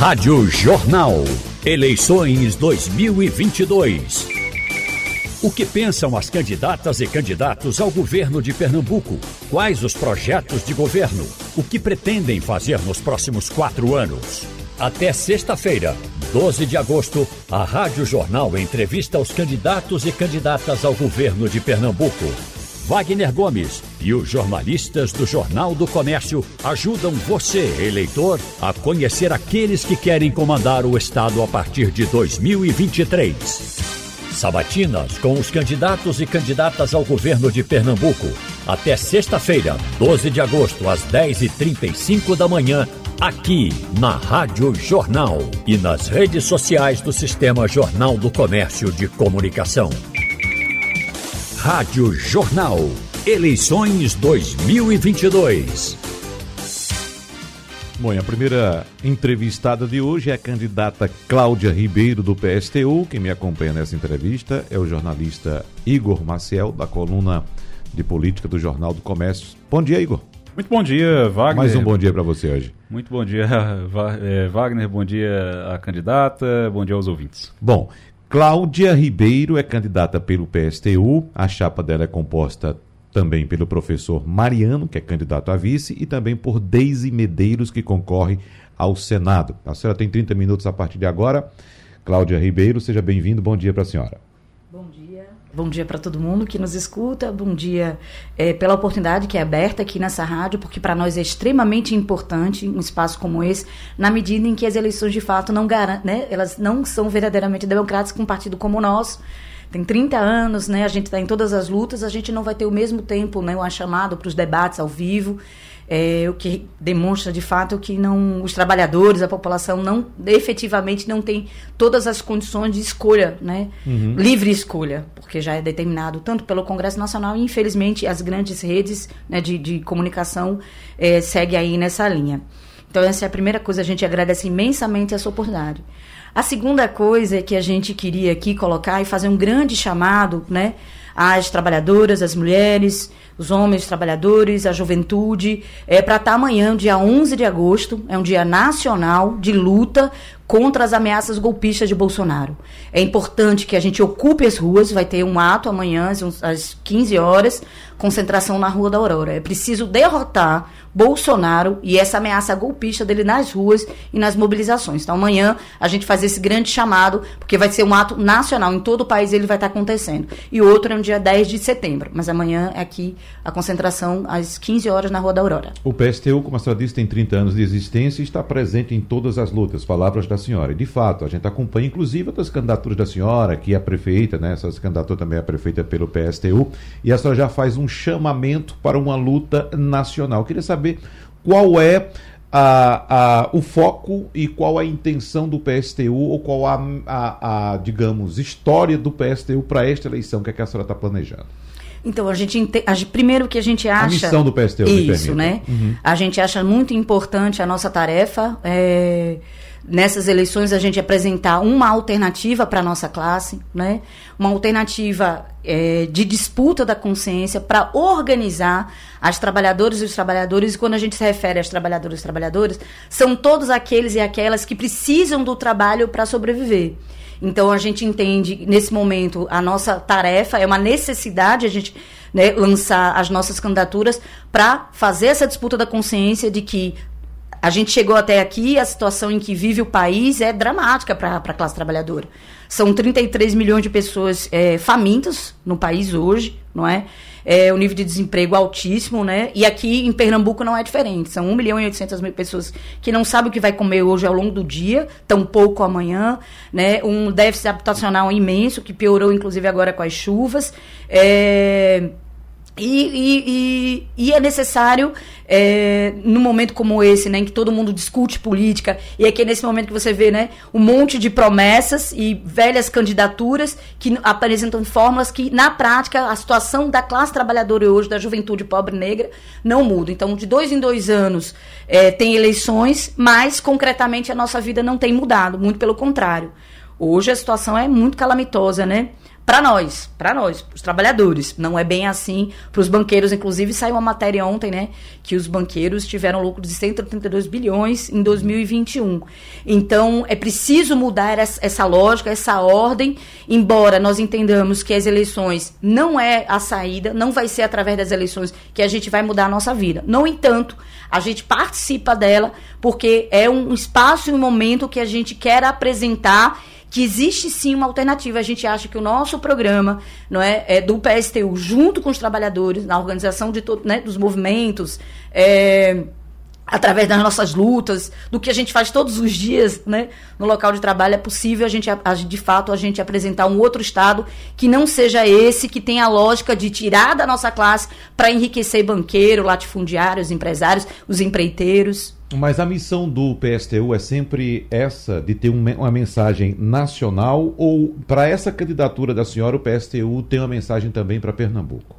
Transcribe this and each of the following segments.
Rádio Jornal. Eleições 2022. O que pensam as candidatas e candidatos ao governo de Pernambuco? Quais os projetos de governo? O que pretendem fazer nos próximos quatro anos? Até sexta-feira, 12 de agosto, a Rádio Jornal entrevista os candidatos e candidatas ao governo de Pernambuco. Wagner Gomes e os jornalistas do Jornal do Comércio ajudam você, eleitor, a conhecer aqueles que querem comandar o Estado a partir de 2023. Sabatinas com os candidatos e candidatas ao governo de Pernambuco. Até sexta-feira, 12 de agosto, às 10h35 da manhã, aqui na Rádio Jornal e nas redes sociais do Sistema Jornal do Comércio de Comunicação. Rádio Jornal. Eleições 2022. Bom, e a primeira entrevistada de hoje é a candidata Cláudia Ribeiro, do PSTU. Quem me acompanha nessa entrevista é o jornalista Igor Maciel, da coluna de política do Jornal do Comércio. Bom dia, Igor. Muito bom dia, Wagner. Mais um bom dia para você hoje. Muito bom dia, eh, Wagner. Bom dia à candidata. Bom dia aos ouvintes. Bom, Cláudia Ribeiro é candidata pelo PSTU. A chapa dela é composta também pelo professor Mariano, que é candidato a vice, e também por Deise Medeiros, que concorre ao Senado. A senhora tem 30 minutos a partir de agora. Cláudia Ribeiro, seja bem-vindo. Bom dia para a senhora. Bom dia. Para todo mundo que nos escuta. Bom dia é, pela oportunidade que é aberta aqui nessa rádio, porque para nós é extremamente importante um espaço como esse, na medida em que as eleições de fato não garantem, né, elas não são verdadeiramente democráticas com um partido como o nosso. Tem 30 anos, né? A gente está em todas as lutas, a gente não vai ter o mesmo tempo, né? O chamado para os debates ao vivo é, o que demonstra de fato que não os trabalhadores, a população não efetivamente não tem todas as condições de escolha, né? Uhum. Livre escolha, porque já é determinado tanto pelo Congresso Nacional e infelizmente as grandes redes né, de, de comunicação é, seguem aí nessa linha. Então essa é a primeira coisa, a gente agradece imensamente essa oportunidade. A segunda coisa é que a gente queria aqui colocar e fazer um grande chamado, né? Às trabalhadoras, às mulheres, os homens trabalhadores, a juventude, é para estar tá amanhã, dia 11 de agosto, é um dia nacional de luta contra as ameaças golpistas de Bolsonaro. É importante que a gente ocupe as ruas, vai ter um ato amanhã às 15 horas, concentração na Rua da Aurora. É preciso derrotar Bolsonaro e essa ameaça golpista dele nas ruas e nas mobilizações. Então amanhã a gente faz esse grande chamado, porque vai ser um ato nacional, em todo o país ele vai estar acontecendo. E outro é no dia 10 de setembro, mas amanhã é aqui a concentração às 15 horas na Rua da Aurora. O PSTU, como a senhora disse, tem 30 anos de existência e está presente em todas as lutas. Palavras da senhora. E, de fato, a gente acompanha, inclusive, outras candidaturas da senhora, que é a prefeita, né? Essa candidatura também é prefeita pelo PSTU. E a senhora já faz um chamamento para uma luta nacional. Eu queria saber qual é a, a, o foco e qual a intenção do PSTU ou qual a, a, a digamos, história do PSTU para esta eleição que, é que a senhora está planejando. Então, a gente, primeiro que a gente acha... A missão do PSTU, Isso, né? Uhum. A gente acha muito importante a nossa tarefa, é, nessas eleições a gente apresentar uma alternativa para a nossa classe, né? uma alternativa é, de disputa da consciência para organizar as trabalhadoras e os trabalhadores, e quando a gente se refere às trabalhadoras e trabalhadores, são todos aqueles e aquelas que precisam do trabalho para sobreviver. Então a gente entende, nesse momento, a nossa tarefa é uma necessidade a gente né, lançar as nossas candidaturas para fazer essa disputa da consciência de que a gente chegou até aqui, a situação em que vive o país é dramática para a classe trabalhadora. São 33 milhões de pessoas é, famintas no país hoje, não é? é? O nível de desemprego altíssimo, né? E aqui em Pernambuco não é diferente. São 1 milhão e 800 mil pessoas que não sabem o que vai comer hoje ao longo do dia, tão pouco amanhã, né? Um déficit habitacional imenso, que piorou inclusive agora com as chuvas. É e, e, e, e, é necessário, é, num momento como esse, né, em que todo mundo discute política, e é que é nesse momento que você vê né, um monte de promessas e velhas candidaturas que apresentam fórmulas que, na prática, a situação da classe trabalhadora hoje, da juventude pobre negra, não muda. Então, de dois em dois anos é, tem eleições, mas, concretamente, a nossa vida não tem mudado, muito pelo contrário. Hoje a situação é muito calamitosa, né? Para nós, para nós, os trabalhadores. Não é bem assim para os banqueiros. Inclusive, saiu uma matéria ontem, né? Que os banqueiros tiveram lucro de 132 bilhões em 2021. Então, é preciso mudar essa lógica, essa ordem, embora nós entendamos que as eleições não é a saída, não vai ser através das eleições que a gente vai mudar a nossa vida. No entanto, a gente participa dela porque é um espaço e um momento que a gente quer apresentar que existe sim uma alternativa. A gente acha que o nosso programa não é, é do PSTU, junto com os trabalhadores, na organização de todo, né, dos movimentos, é, através das nossas lutas, do que a gente faz todos os dias né, no local de trabalho, é possível a gente, de fato, a gente apresentar um outro Estado que não seja esse, que tenha a lógica de tirar da nossa classe para enriquecer banqueiro, latifundiários, empresários, os empreiteiros. Mas a missão do PSTU é sempre essa, de ter uma mensagem nacional, ou para essa candidatura da senhora, o PSTU tem uma mensagem também para Pernambuco?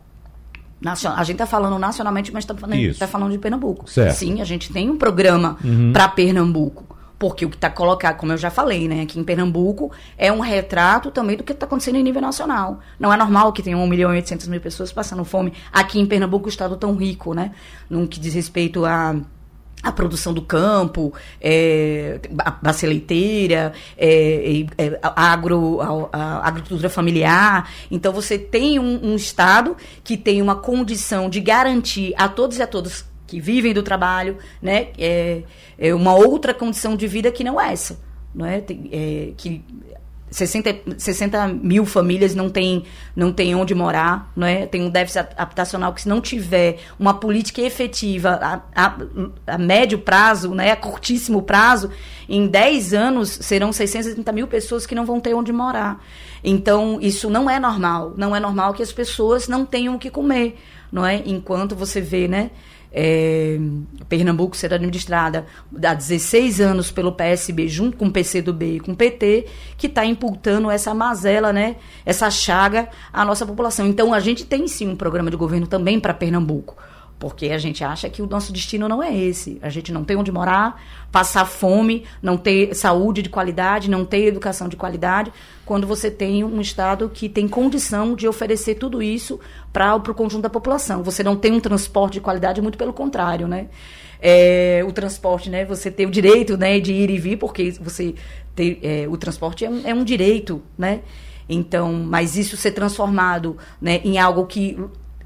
A gente está falando nacionalmente, mas está falando, tá falando de Pernambuco. Certo. Sim, a gente tem um programa uhum. para Pernambuco. Porque o que está colocado, como eu já falei, né, aqui em Pernambuco, é um retrato também do que está acontecendo em nível nacional. Não é normal que tenha 1 milhão e 800 mil pessoas passando fome aqui em Pernambuco, o estado tão rico, né? No que diz respeito a a produção do campo, é, a bacia leiteira, é, é, a, agro, a, a, agricultura familiar. Então, você tem um, um, Estado que tem uma condição de garantir a todos e a todas que vivem do trabalho né, é, é uma outra condição de vida que não é essa. Não é? Tem, é, que 60, 60 mil famílias não têm não tem onde morar, não é? tem um déficit habitacional que se não tiver uma política efetiva a, a, a médio prazo, né, a curtíssimo prazo, em 10 anos serão 630 mil pessoas que não vão ter onde morar. Então, isso não é normal. Não é normal que as pessoas não tenham o que comer, não é? Enquanto você vê, né? É, Pernambuco ser administrada há 16 anos pelo PSB, junto com o PCdoB e com o PT, que está imputando essa mazela, né, essa chaga à nossa população. Então, a gente tem sim um programa de governo também para Pernambuco porque a gente acha que o nosso destino não é esse. A gente não tem onde morar, passar fome, não ter saúde de qualidade, não ter educação de qualidade, quando você tem um Estado que tem condição de oferecer tudo isso para o conjunto da população. Você não tem um transporte de qualidade, muito pelo contrário, né? É, o transporte, né? Você tem o direito né, de ir e vir, porque você tem, é, o transporte é um, é um direito, né? Então, mas isso ser transformado né, em algo que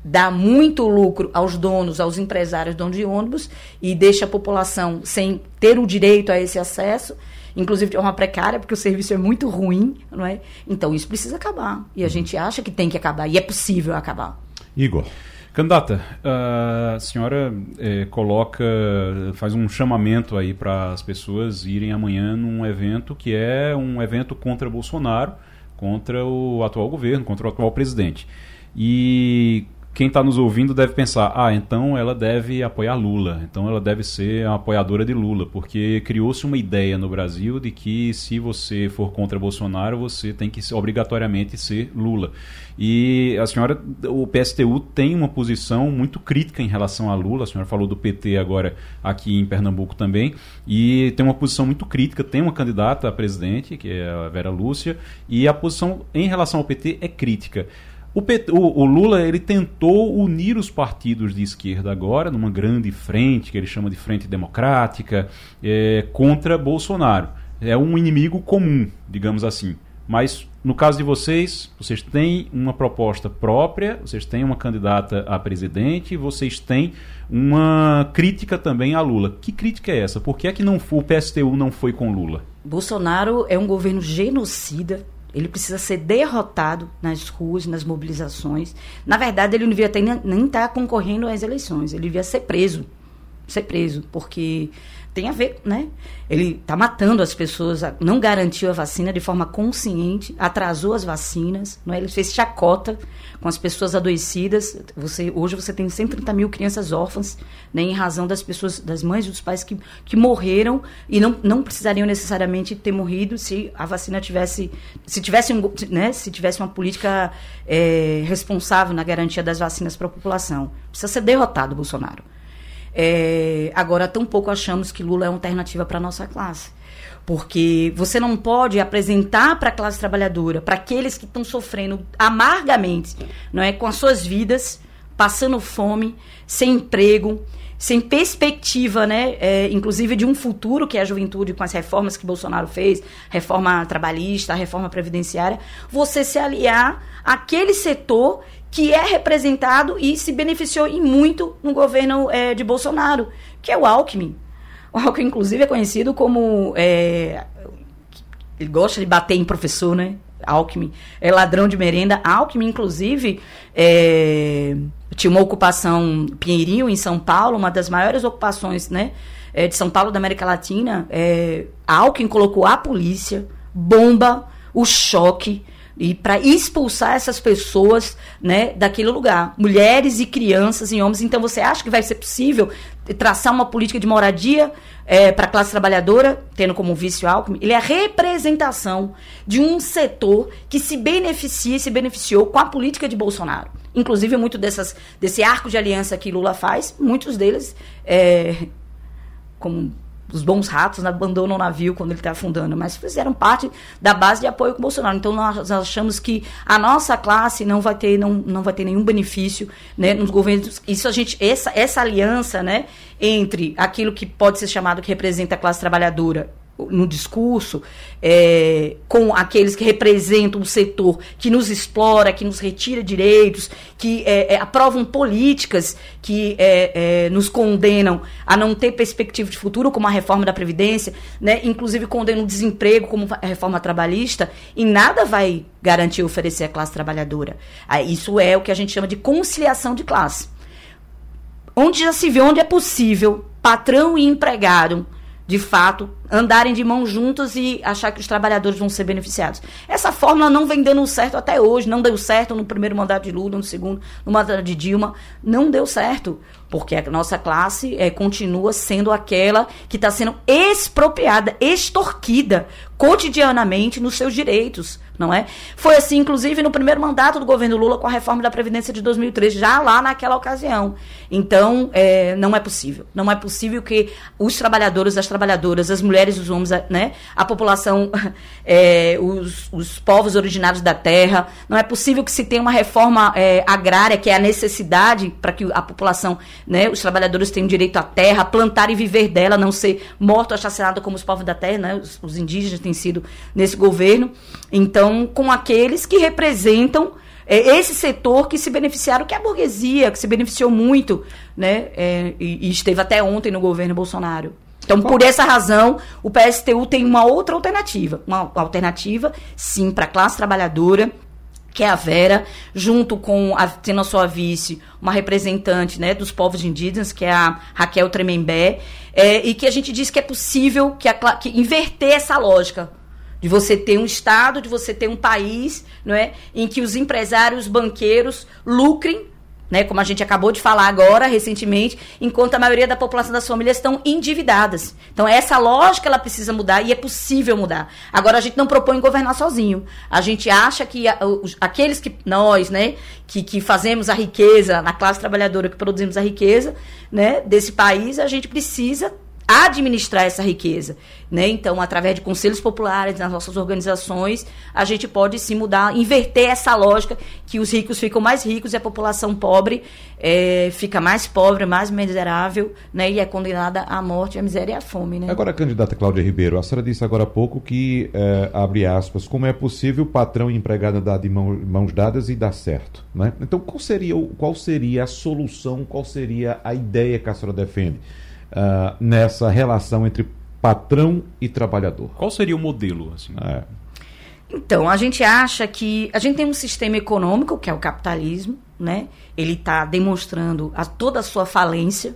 dá muito lucro aos donos, aos empresários donos de ônibus e deixa a população sem ter o direito a esse acesso, inclusive de uma precária, porque o serviço é muito ruim, não é? Então isso precisa acabar. E a gente acha que tem que acabar, e é possível acabar. Igor. Candidata, a senhora é, coloca, faz um chamamento aí para as pessoas irem amanhã num evento que é um evento contra Bolsonaro, contra o atual governo, contra o atual presidente. E quem está nos ouvindo deve pensar: ah, então ela deve apoiar Lula, então ela deve ser a apoiadora de Lula, porque criou-se uma ideia no Brasil de que se você for contra Bolsonaro, você tem que obrigatoriamente ser Lula. E a senhora, o PSTU tem uma posição muito crítica em relação a Lula, a senhora falou do PT agora aqui em Pernambuco também, e tem uma posição muito crítica, tem uma candidata a presidente, que é a Vera Lúcia, e a posição em relação ao PT é crítica. O, o, o, Lula ele tentou unir os partidos de esquerda agora numa grande frente que ele chama de frente democrática é, contra Bolsonaro. É um inimigo comum, digamos assim. Mas no caso de vocês, vocês têm uma proposta própria, vocês têm uma candidata a presidente, vocês têm uma crítica também a Lula. Que crítica é essa? Por que é que não, o PSTU não foi com Lula? Bolsonaro é um governo genocida ele precisa ser derrotado nas ruas, nas mobilizações. Na verdade, ele não devia nem estar tá concorrendo às eleições. Ele devia ser preso. Ser preso, porque tem a ver, né? Ele está matando as pessoas, não garantiu a vacina de forma consciente, atrasou as vacinas, não é? ele fez chacota com as pessoas adoecidas. Você, hoje você tem 130 mil crianças órfãs, né, em razão das pessoas, das mães e dos pais que, que morreram e não, não precisariam necessariamente ter morrido se a vacina tivesse, se tivesse, um, né, se tivesse uma política é, responsável na garantia das vacinas para a população. Precisa ser derrotado, Bolsonaro. É, agora, tampouco achamos que Lula é uma alternativa para a nossa classe. Porque você não pode apresentar para a classe trabalhadora, para aqueles que estão sofrendo amargamente, não é, com as suas vidas, passando fome, sem emprego, sem perspectiva, né, é, inclusive de um futuro que é a juventude com as reformas que Bolsonaro fez, reforma trabalhista, reforma previdenciária, você se aliar àquele setor que é representado e se beneficiou em muito no governo é, de Bolsonaro, que é o Alckmin. O Alckmin, inclusive, é conhecido como. É, ele gosta de bater em professor, né? Alckmin é ladrão de merenda. Alckmin, inclusive, é, tinha uma ocupação Pinheirinho, em São Paulo, uma das maiores ocupações né, é, de São Paulo da América Latina. É, Alckmin colocou a polícia, bomba, o choque, e para expulsar essas pessoas né, daquele lugar, mulheres e crianças e homens. Então, você acha que vai ser possível traçar uma política de moradia é, para a classe trabalhadora, tendo como vício Alckmin? Ele é a representação de um setor que se beneficia e se beneficiou com a política de Bolsonaro. Inclusive, muito dessas, desse arco de aliança que Lula faz, muitos deles, é, como os bons ratos abandonam o navio quando ele está afundando, mas fizeram parte da base de apoio com o Bolsonaro. Então nós achamos que a nossa classe não vai ter, não, não vai ter nenhum benefício né, nos governos. Isso a gente, essa, essa aliança né, entre aquilo que pode ser chamado que representa a classe trabalhadora no discurso é, com aqueles que representam o setor que nos explora, que nos retira direitos, que é, é, aprovam políticas que é, é, nos condenam a não ter perspectiva de futuro, como a reforma da Previdência, né? inclusive condenam o desemprego, como a reforma trabalhista, e nada vai garantir oferecer à classe trabalhadora. Isso é o que a gente chama de conciliação de classe. Onde já se vê onde é possível patrão e empregado de fato, andarem de mãos juntas e achar que os trabalhadores vão ser beneficiados. Essa fórmula não vem dando certo até hoje, não deu certo no primeiro mandato de Lula, no segundo, no mandato de Dilma, não deu certo, porque a nossa classe é, continua sendo aquela que está sendo expropriada, extorquida cotidianamente nos seus direitos não é? Foi assim, inclusive, no primeiro mandato do governo Lula com a reforma da Previdência de 2013, já lá naquela ocasião. Então, é, não é possível. Não é possível que os trabalhadores, as trabalhadoras, as mulheres, os homens, né, a população, é, os, os povos originários da terra, não é possível que se tenha uma reforma é, agrária, que é a necessidade para que a população, né, os trabalhadores tenham direito à terra, plantar e viver dela, não ser morto, assassinado como os povos da terra, né, os, os indígenas têm sido nesse governo. Então, então, com aqueles que representam é, esse setor que se beneficiaram, que é a burguesia, que se beneficiou muito, né? É, e, e, esteve até ontem no governo Bolsonaro. Então, por essa razão, o PSTU tem uma outra alternativa. Uma alternativa, sim, para a classe trabalhadora, que é a Vera, junto com, a, tendo a sua vice, uma representante né, dos povos indígenas, que é a Raquel Tremembé, é, e que a gente diz que é possível que, a, que inverter essa lógica de você ter um Estado, de você ter um país não é, em que os empresários, os banqueiros lucrem, né, como a gente acabou de falar agora, recentemente, enquanto a maioria da população das famílias estão endividadas. Então, essa lógica ela precisa mudar e é possível mudar. Agora, a gente não propõe governar sozinho. A gente acha que a, os, aqueles que nós, né, que, que fazemos a riqueza, na classe trabalhadora que produzimos a riqueza né, desse país, a gente precisa administrar essa riqueza. Né? Então, através de conselhos populares, nas nossas organizações, a gente pode se mudar, inverter essa lógica que os ricos ficam mais ricos e a população pobre é, fica mais pobre, mais miserável, né? e é condenada à morte, à miséria e à fome. Né? Agora, candidata Cláudia Ribeiro, a senhora disse agora há pouco que, é, abre aspas, como é possível patrão e empregado andar de mão, mãos dadas e dar certo? Né? Então, qual seria, qual seria a solução, qual seria a ideia que a senhora defende? Uh, nessa relação entre patrão e trabalhador. Qual seria o modelo? Assim? É. Então, a gente acha que a gente tem um sistema econômico, que é o capitalismo, né? Ele está demonstrando a, toda a sua falência.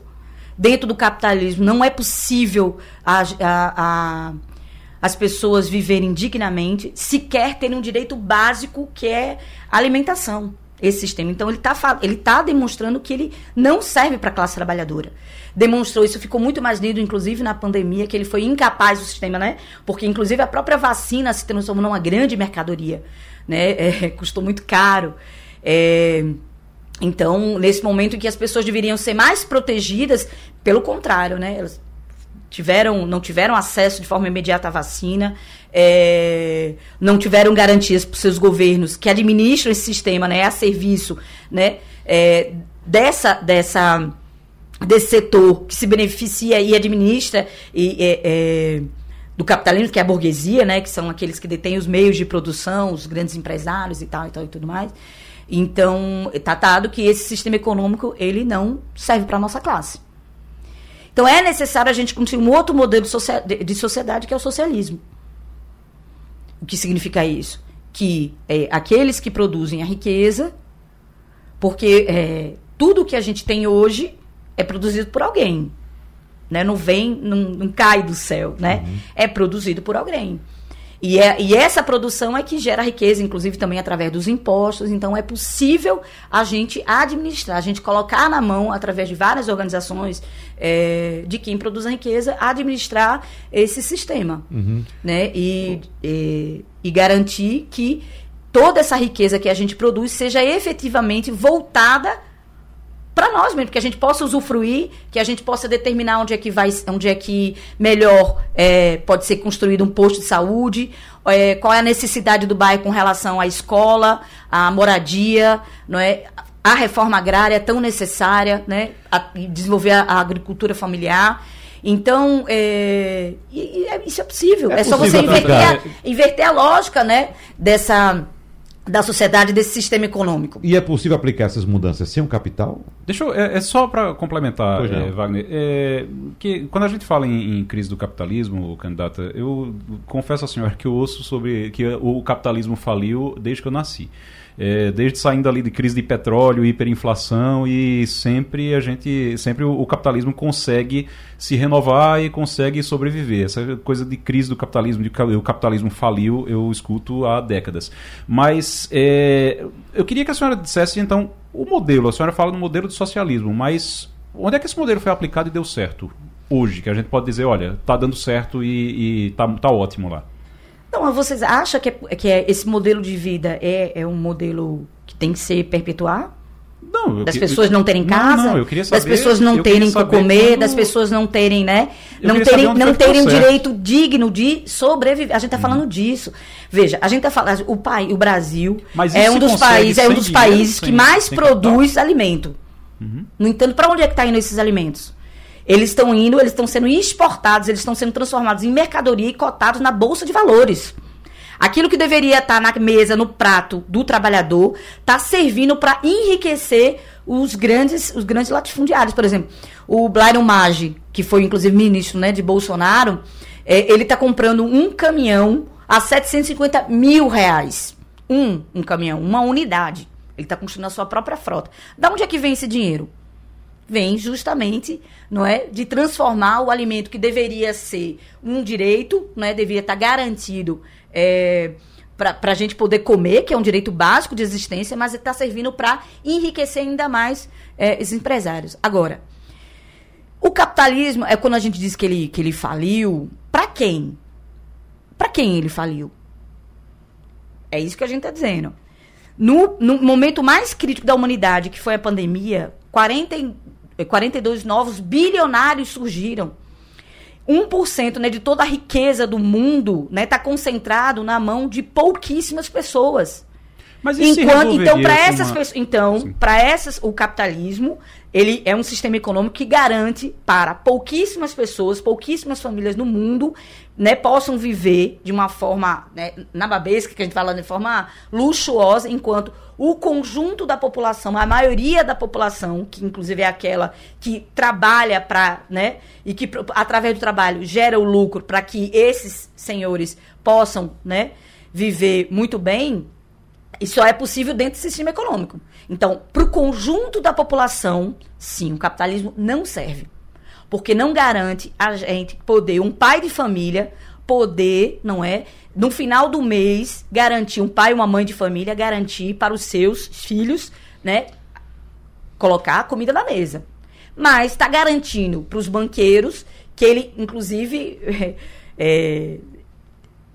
Dentro do capitalismo não é possível a, a, a, as pessoas viverem dignamente, sequer terem um direito básico que é alimentação esse sistema. Então, ele está ele tá demonstrando que ele não serve para a classe trabalhadora. Demonstrou isso, ficou muito mais lindo, inclusive na pandemia, que ele foi incapaz do sistema, né? Porque, inclusive, a própria vacina se transformou numa grande mercadoria, né? É, custou muito caro. É, Então, nesse momento em que as pessoas deveriam ser mais protegidas, pelo contrário, né? Elas tiveram, não tiveram acesso de forma imediata à vacina, é, não tiveram garantias para os seus governos que administram esse sistema, né, a serviço, né, é, dessa, dessa, desse setor que se beneficia e administra e, é, é, do capitalismo, que é a burguesia, né, que são aqueles que detêm os meios de produção, os grandes empresários e tal e tal e tudo mais. Então, está dado que esse sistema econômico ele não serve para a nossa classe. Então, é necessário a gente construir um outro modelo de sociedade, que é o socialismo. O que significa isso? Que é, aqueles que produzem a riqueza, porque é, tudo que a gente tem hoje é produzido por alguém. Né? Não vem, não, não cai do céu, né? Uhum. É produzido por alguém. E, é, e essa produção é que gera riqueza, inclusive também através dos impostos. Então, é possível a gente administrar, a gente colocar na mão, através de várias organizações é, de quem produz a riqueza, administrar esse sistema. Uhum. Né? E, e, e garantir que toda essa riqueza que a gente produz seja efetivamente voltada para nós mesmo, que a gente possa usufruir, que a gente possa determinar onde é que vai, onde é que melhor é, pode ser construído um posto de saúde, é, qual é a necessidade do bairro com relação à escola, à moradia, não é? A reforma agrária tão necessária, né? A, desenvolver a, a agricultura familiar. Então, é, e, e é, isso é possível. É, é só você inverter a, inverter a lógica, né? Dessa da sociedade, desse sistema econômico. E é possível aplicar essas mudanças sem um capital? Deixa eu, é, é só para complementar, é, Wagner, é, que quando a gente fala em, em, crise do capitalismo, candidata, eu confesso à senhora que eu ouço sobre que o capitalismo faliu desde que eu nasci é, desde saindo ali de crise de petróleo, hiperinflação e sempre a gente, sempre o, o, capitalismo consegue se renovar e consegue sobreviver. Essa coisa de crise do capitalismo, de o capitalismo faliu, eu escuto há décadas. Mas é, eu queria que a senhora dissesse então o modelo. A senhora fala no modelo de socialismo, mas onde é que esse modelo foi aplicado e deu certo? Hoje, que a gente pode dizer, olha, está dando certo e, está tá ótimo lá. Então, vocês acham que, é, que é, esse modelo de vida é, é um modelo que tem que ser perpetuar? Não, das pessoas não terem casa, não, não, saber, das pessoas não terem que comer, quando... das pessoas não terem, né? Eu não terem, não terem direito digno de sobreviver. A gente está hum. falando disso. Veja, a gente está falando, o pai, o Brasil é um dos países, é um dos países que mais produz alimento. Uhum. No entanto, para onde é que está indo esses alimentos? Eles estão indo, eles estão sendo exportados, eles estão sendo transformados em mercadoria e cotados na bolsa de valores. Aquilo que deveria estar na mesa, no prato do trabalhador, está servindo para enriquecer os grandes, os grandes latifundiários. Por exemplo, o Blairo Maggi, que foi inclusive ministro né, de Bolsonaro, é, ele está comprando um caminhão a 750 mil reais. Um, um caminhão, uma unidade. Ele está construindo a sua própria frota. Da onde é que vem esse dinheiro? Vem justamente não é, de transformar o alimento que deveria ser um direito, não é, deveria estar garantido é, para a gente poder comer, que é um direito básico de existência, mas está servindo para enriquecer ainda mais é, esses empresários. Agora, o capitalismo é quando a gente diz que ele, que ele faliu, para quem? Para quem ele faliu? É isso que a gente está dizendo. No, no momento mais crítico da humanidade, que foi a pandemia, 40, 42 novos bilionários surgiram. 1% né, de toda a riqueza do mundo está né, tá concentrado na mão de pouquíssimas pessoas. Mas isso Enquanto, então, para essas uma... pessoas, então, para essas, o capitalismo ele é um sistema econômico que garante para pouquíssimas pessoas, pouquíssimas famílias no mundo, né, possam viver de uma forma né, nababesca, que a gente fala de forma luxuosa, enquanto o conjunto da população, a maioria da população, que inclusive é aquela que trabalha para, né, e que através do trabalho gera o lucro para que esses senhores possam, né, viver muito bem, isso só é possível dentro do sistema econômico. Então, para o conjunto da população, sim, o capitalismo não serve. Porque não garante a gente poder, um pai de família, poder, não é? No final do mês, garantir, um pai e uma mãe de família, garantir para os seus filhos, né? Colocar comida na mesa. Mas está garantindo para os banqueiros que ele, inclusive, é,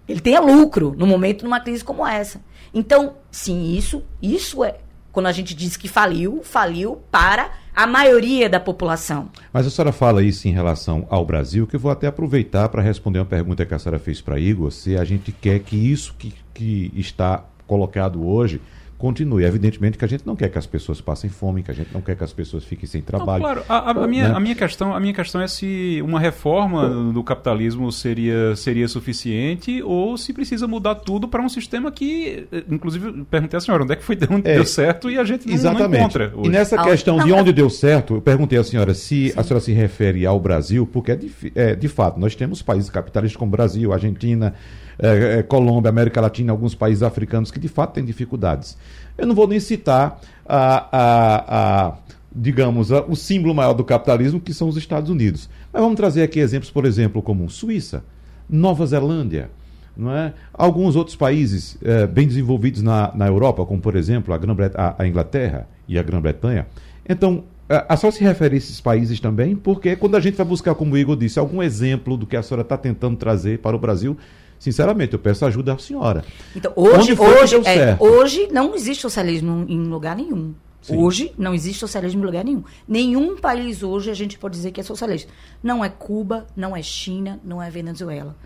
ele tenha lucro no momento de uma crise como essa. Então, sim, isso, isso é Quando a gente diz que faliu, faliu para a maioria da população. Mas a senhora fala isso em relação ao Brasil, que eu vou até aproveitar para responder uma pergunta que a senhora fez para Igor, se a gente quer que isso que, que está colocado hoje continue. Evidentemente que a gente não quer que as pessoas passem fome, que a gente não quer que as pessoas fiquem sem trabalho. Não, claro, a, a, minha, né? a, minha questão, a minha questão é se uma reforma do capitalismo seria, seria suficiente ou se precisa mudar tudo para um sistema que, inclusive, perguntei à senhora onde é que foi onde é, deu certo e a gente não, exatamente. não encontra. Hoje. E nessa ah, questão não, de onde deu certo, eu perguntei à senhora se sim. a senhora se refere ao Brasil, porque é de, é, de fato, nós temos países capitalistas como Brasil, Argentina, é, é, Colômbia, América Latina, alguns países africanos que de fato têm dificuldades. Eu não vou nem citar a, a, a digamos, a, o símbolo maior do capitalismo, que são os Estados Unidos. Mas vamos trazer aqui exemplos, por exemplo, como Suíça, Nova Zelândia, não é? alguns outros países é, bem desenvolvidos na, na Europa, como por exemplo a, a, a Inglaterra e a Grã-Bretanha. Então, a senhora se refere a esses países também, porque quando a gente vai buscar, como o Igor disse, algum exemplo do que a senhora está tentando trazer para o Brasil, Sinceramente, eu peço ajuda à senhora. Então, hoje, hoje, é, hoje não existe socialismo em lugar nenhum. Sim. Hoje não existe socialismo em lugar nenhum. Nenhum país hoje a gente pode dizer que é socialista. Não é Cuba, não é China, não é Venezuela.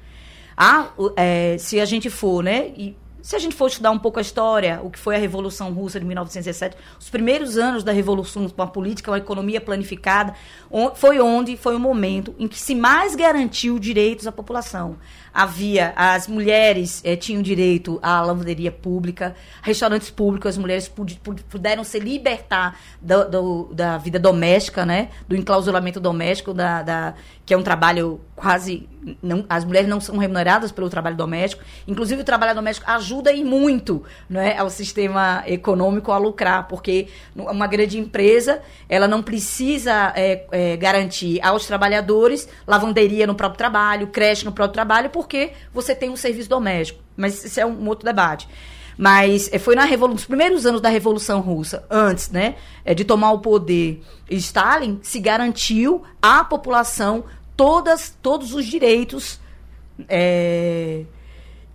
Ah, é, se a gente for, né? E se a gente for estudar um pouco a história, o que foi a Revolução Russa de 1917, os primeiros anos da Revolução, com a política, uma economia planificada, foi onde foi o momento em que se mais garantiu direitos à população havia as mulheres eh, tinham direito à lavanderia pública, restaurantes públicos, as mulheres puderam se libertar do, do, da vida doméstica, né, do enclausuramento doméstico, da, da, que é um trabalho quase não, as mulheres não são remuneradas pelo trabalho doméstico. Inclusive o trabalho doméstico ajuda e muito, né, ao sistema econômico a lucrar, porque uma grande empresa ela não precisa é, é, garantir aos trabalhadores lavanderia no próprio trabalho, creche no próprio trabalho, porque você tem um serviço doméstico. Mas isso é um outro debate. Mas eh, foi na revolução, nos primeiros anos da Revolução Russa, antes né, eh, de tomar o poder, Stalin se garantiu à população todas, todos os direitos é,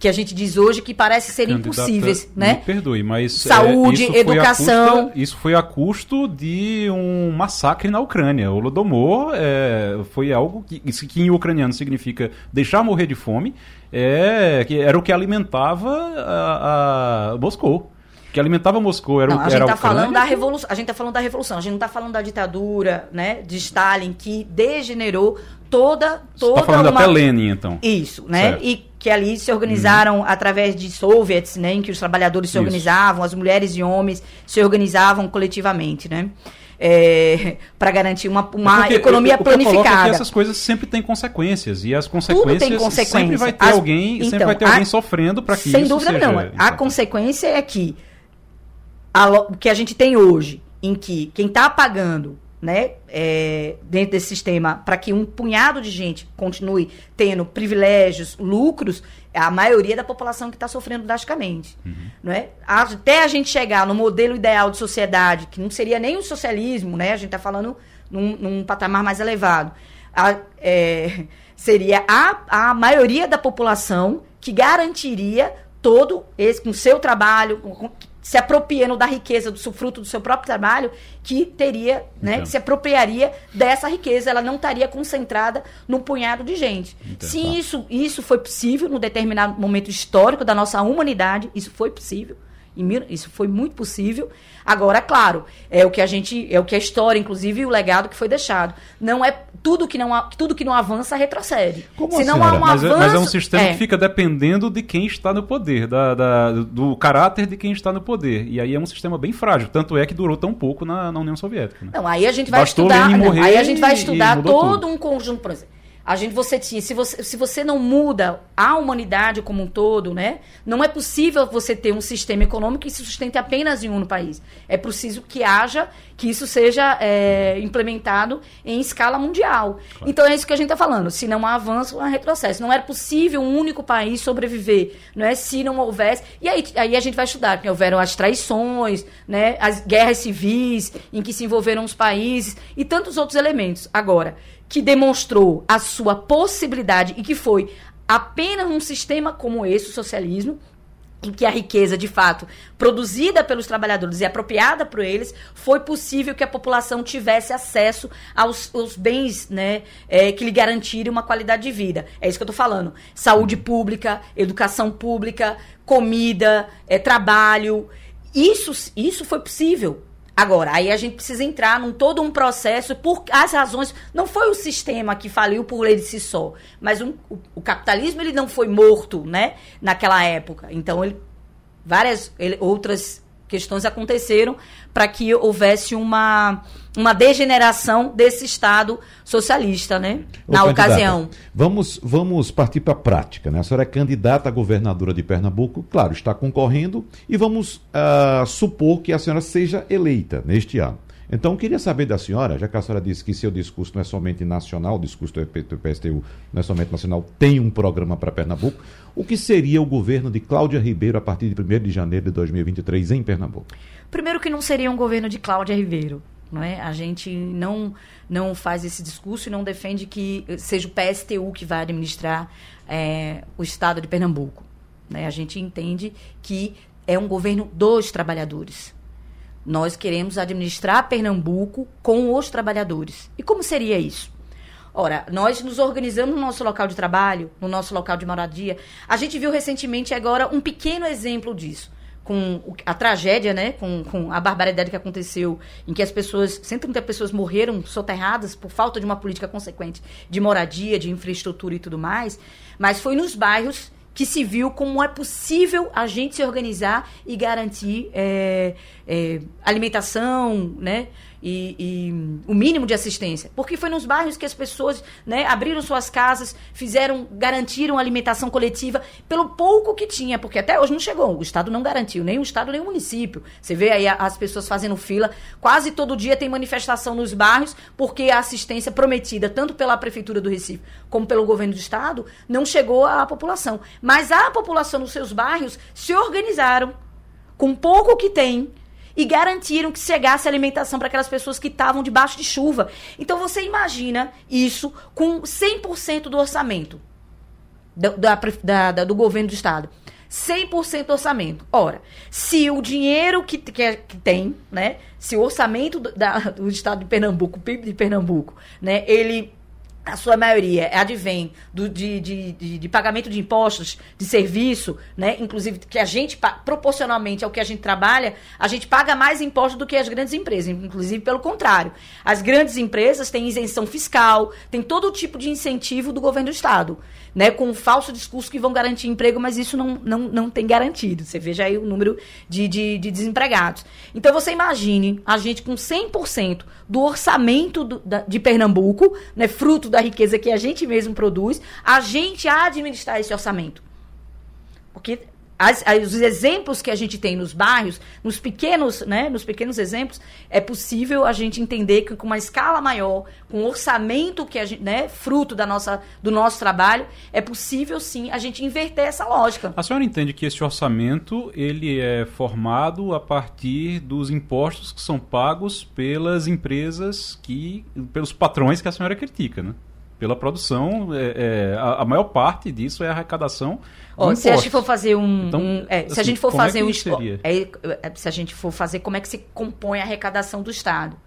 que a gente diz hoje que parece serem impossíveis, né? Me perdoe, mas saúde, é, educação. Custa, isso foi a custo de um massacre na Ucrânia. O Lodomor é, foi algo que, que em ucraniano significa deixar morrer de fome, é, que era o que alimentava a, a Moscou que alimentava Moscou era, não, a gente está falando da revolução a gente está falando da revolução a gente não está falando da ditadura né de Stalin que degenerou toda toda tá falando uma... até Lenin então isso né certo. e que ali se organizaram uhum. através de soviets né em que os trabalhadores se isso. organizavam as mulheres e homens se organizavam coletivamente né é, para garantir uma, uma é economia o, planificada. É que essas coisas sempre têm consequências e as consequências, consequência. sempre vai ter as, alguém, então, sempre vai ter a, alguém sofrendo para que sem dúvida seja, não. A consequência é que a, o que a gente tem hoje, em que quem está pagando né, é, dentro desse sistema para que um punhado de gente continue tendo privilégios, lucros, é a maioria da população que está sofrendo drasticamente. Uhum. Né? Até a gente chegar no modelo ideal de sociedade, que não seria nem o socialismo, né? a gente está falando num, num, patamar mais elevado, a, é, seria a, a maioria da população que garantiria todo esse, com seu trabalho, com, se apropriando da riqueza do fruto do seu próprio trabalho, que teria, né, então. que se apropriaria dessa riqueza, ela não estaria concentrada num punhado de gente. Então, se tá. isso, isso foi possível num determinado momento histórico da nossa humanidade, isso foi possível. Isso foi muito possível. Agora, claro, é o que a gente, é o que a história, inclusive, e o legado que foi deixado. Não é tudo que não, tudo que não avança retrocede. Como Se assim, não há um mas, avanço, mas é um sistema é. que fica dependendo de quem está no poder, da, da, do caráter de quem está no poder. E aí é um sistema bem frágil. Tanto é que durou tão pouco na, na União Soviética. Né? Não, aí a gente vai Bastou estudar. Não, aí a gente vai estudar todo tudo. um conjunto, por exemplo. A gente, você tinha, se você, se você não muda a humanidade como um todo, né? Não é possível você ter um sistema econômico que se sustente apenas em um país. É preciso que haja, que isso seja é, implementado em escala mundial. Claro. Então é isso que a gente está falando. Se não há avanço, há retrocesso. Não era possível um único país sobreviver, não é? Se não houvesse. E aí, aí a gente vai estudar, que houveram as traições, né? As guerras civis em que se envolveram os países e tantos outros elementos. Agora que demonstrou a sua possibilidade e que foi apenas um sistema como esse, o socialismo, em que a riqueza, de fato, produzida pelos trabalhadores e apropriada por eles, foi possível que a população tivesse acesso aos, aos bens né, é, que lhe garantirem uma qualidade de vida. É isso que eu estou falando. Saúde pública, educação pública, comida, é, trabalho. Isso, isso foi possível. Agora, aí a gente precisa entrar num todo um processo por as razões. Não foi o sistema que faliu por ele si só, mas um, o, o, capitalismo ele não foi morto, né? Naquela época. Então, ele, várias ele, outras questões aconteceram para que houvesse uma, uma degeneração desse Estado socialista, né? Ô, na ocasião. Vamos, vamos partir para a prática, né? A senhora é candidata a governadora de Pernambuco, claro, está concorrendo, e vamos uh, supor que a senhora seja eleita neste ano. Então, queria saber da senhora, já que a senhora disse que seu discurso não é somente nacional, o discurso do PSTU não é somente nacional, tem um programa para Pernambuco, o que seria o governo de Cláudia Ribeiro a partir de 1 de janeiro de 2023 em Pernambuco? Primeiro que não seria um governo de Cláudia Ribeiro. Não é? A gente não, não faz esse discurso e não defende que seja o PSTU que vai administrar é, o estado de Pernambuco. Né? A gente entende que é um governo dos trabalhadores. Nós queremos administrar Pernambuco com os trabalhadores. E como seria isso? Ora, nós nos organizamos no nosso local de trabalho, no nosso local de moradia. A gente viu recentemente agora um pequeno exemplo disso. Com a tragédia, né? Com, com a barbaridade que aconteceu, em que as pessoas, 130 pessoas morreram soterradas por falta de uma política consequente de moradia, de infraestrutura e tudo mais. Mas foi nos bairros que se viu como é possível a gente se organizar e garantir é, é, alimentação, né? E, e, o mínimo de assistência. Porque foi nos bairros que as pessoas né, abriram suas casas, fizeram, garantiram alimentação coletiva pelo pouco que tinha, porque até hoje não chegou. O Estado não garantiu, nem o Estado, nem o município. Você vê aí as pessoas fazendo fila. Quase todo dia tem manifestação nos bairros, porque a assistência prometida, tanto pela Prefeitura do Recife como pelo governo do Estado, não chegou à população. Mas a população nos seus bairros se organizaram com pouco que tem e garantiram que chegasse alimentação para aquelas pessoas que estavam debaixo de chuva. Então você imagina isso com 100% do orçamento do, da, da, do governo do estado. 100% do orçamento. Ora, se o dinheiro que, que, é, que tem, né, se o orçamento do, da, do estado de Pernambuco, o PIB de Pernambuco, né, ele a sua maioria advém do, de, de, de, de, pagamento de impostos, de serviço, né? Inclusive, que a gente, proporcionalmente ao que a gente trabalha, a gente paga mais impostos do que as grandes empresas. Inclusive, pelo contrário. As grandes empresas têm isenção fiscal, tem todo tipo de incentivo do governo do Estado né, com um falso discurso que vão garantir emprego, mas isso não, não, não tem garantido. Você veja aí o número de, de, de desempregados. Então você imagine a gente com 100% do orçamento do, da, de Pernambuco, né, fruto da riqueza que a gente mesmo produz, a gente administrar esse orçamento. Porque as, as, os exemplos que a gente tem nos bairros, nos pequenos, né, nos pequenos exemplos, é possível a gente entender que com uma escala maior, com um orçamento que a gente, né, fruto da nossa, do nosso trabalho, é possível sim a gente inverter essa lógica. A senhora entende que esse orçamento ele é formado a partir dos impostos que são pagos pelas empresas que, pelos patrões que a senhora critica, né? Pela produção. É, é, a, a, maior parte disso é arrecadação. Oh, se a gente for fazer um, então, um é, assim, se a assim, gente for é fazer é um é, se a gente for fazer como é que se compõe a arrecadação do Estado,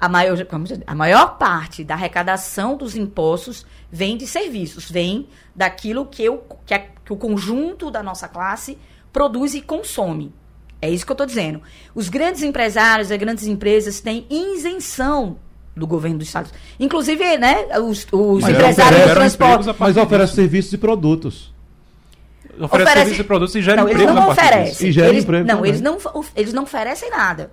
a maior, a maior parte da arrecadação dos impostos vem de serviços, vem daquilo que, eu, que, a, que o conjunto da nossa classe produz e consome. É isso que eu estou dizendo. Os grandes empresários, as grandes empresas têm isenção do governo do estado. Inclusive, né, os, os empresários do transporte. Mas oferece serviços e produtos. Oferece, oferece serviços e produtos e gera não, emprego. Eles não oferecem. Eles, emprego. Não, eles não, eles não oferecem nada.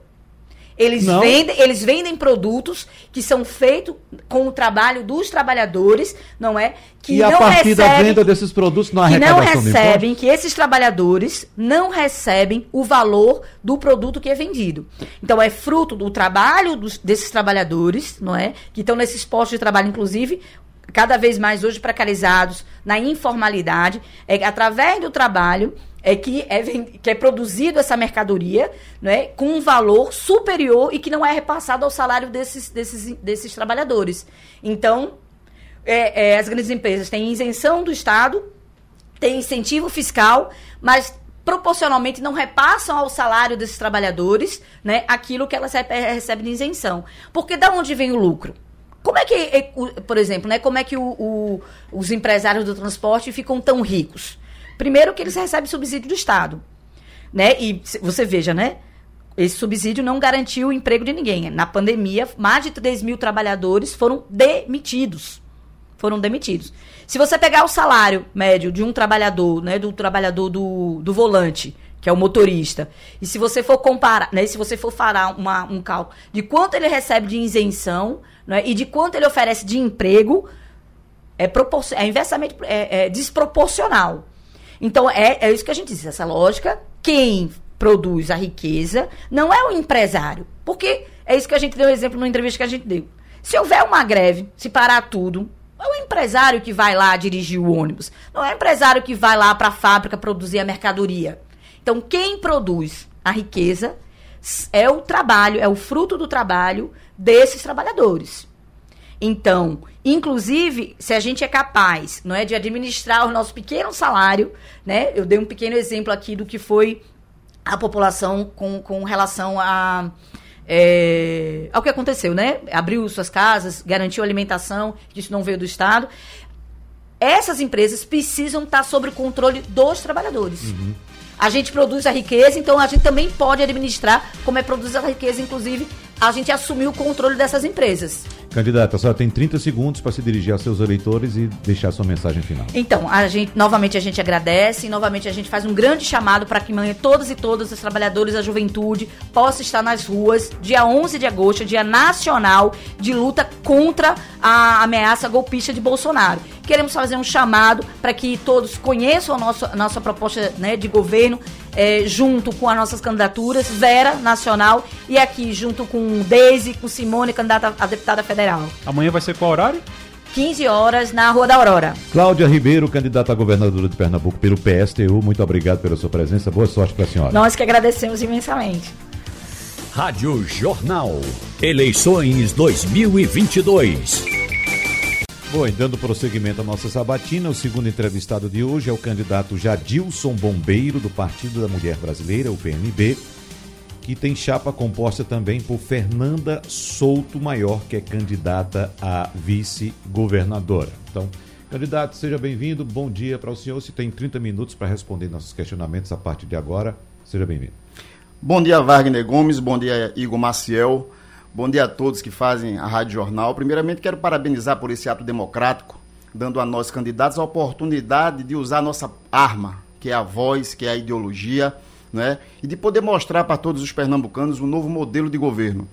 Eles vendem, eles vendem produtos que são feitos com o trabalho dos trabalhadores, não é? Que e a não partir recebem, da venda desses produtos não que não recebem, que esses trabalhadores não recebem o valor do produto que é vendido. Então é fruto do trabalho dos, desses trabalhadores, não é? Que estão nesses postos de trabalho, inclusive cada vez mais hoje precarizados na informalidade, é através do trabalho é que é, que é produzido essa mercadoria né, com um valor superior e que não é repassado ao salário desses, desses, desses trabalhadores. Então, é, é, as grandes empresas têm isenção do Estado, têm incentivo fiscal, mas proporcionalmente não repassam ao salário desses trabalhadores, né, aquilo que elas recebem de isenção. Porque da onde vem o lucro? Como é que, por exemplo, né, como é que o, o, os empresários do transporte ficam tão ricos? Primeiro que eles recebem subsídio do Estado, né? E você veja, né? Esse subsídio não garantiu o emprego de ninguém. Na pandemia, mais de 3 mil trabalhadores foram demitidos. Foram demitidos. Se você pegar o salário médio de um trabalhador, né, do trabalhador do, do volante, que é o motorista, e se você for comparar, né, se você for falar uma, um cálculo de quanto ele recebe de isenção né, e de quanto ele oferece de emprego, é, é inversamente é, é desproporcional. Então, é, é isso que a gente diz, essa lógica. Quem produz a riqueza não é o empresário. Porque é isso que a gente deu exemplo na entrevista que a gente deu. Se houver uma greve, se parar tudo, é o empresário que vai lá dirigir o ônibus. Não é o empresário que vai lá para a fábrica produzir a mercadoria. Então, quem produz a riqueza é o trabalho, é o fruto do trabalho desses trabalhadores. Então, inclusive, se a gente é capaz, não é, de administrar o nosso pequeno salário, né? Eu dei um pequeno exemplo aqui do que foi a população com, com relação a, é, ao que aconteceu, né? Abriu suas casas, garantiu alimentação, que isso não veio do Estado. Essas empresas precisam estar sob o controle dos trabalhadores. Uhum. A gente produz a riqueza, então a gente também pode administrar como é produzir a riqueza, inclusive a gente assumir o controle dessas empresas. Candidata, a senhora tem 30 segundos para se dirigir aos seus eleitores e deixar sua mensagem final. Então, a gente, novamente a gente agradece e novamente a gente faz um grande chamado para que amanhã todos e todas os trabalhadores da juventude possam estar nas ruas, dia 11 de agosto, dia nacional de luta contra a ameaça golpista de Bolsonaro. Queremos fazer um chamado para que todos conheçam a nossa, a nossa proposta né, de governo, é, junto com as nossas candidaturas, Vera, nacional, e aqui junto com Deise, com Simone, candidata a deputada federal. Amanhã vai ser qual horário? 15 horas na Rua da Aurora. Cláudia Ribeiro, candidata a governadora de Pernambuco pelo PSTU, muito obrigado pela sua presença. Boa sorte para a senhora. Nós que agradecemos imensamente. Rádio Jornal. Eleições 2022. Bom, e dando prosseguimento à nossa sabatina, o segundo entrevistado de hoje é o candidato Jadilson Bombeiro, do Partido da Mulher Brasileira, o PMB, que tem chapa composta também por Fernanda Souto Maior, que é candidata a vice-governadora. Então, candidato, seja bem-vindo, bom dia para o senhor. Se tem 30 minutos para responder nossos questionamentos a partir de agora, seja bem-vindo. Bom dia, Wagner Gomes, bom dia, Igor Maciel. Bom dia a todos que fazem a Rádio Jornal. Primeiramente, quero parabenizar por esse ato democrático, dando a nós candidatos a oportunidade de usar a nossa arma, que é a voz, que é a ideologia, né? e de poder mostrar para todos os pernambucanos um novo modelo de governo.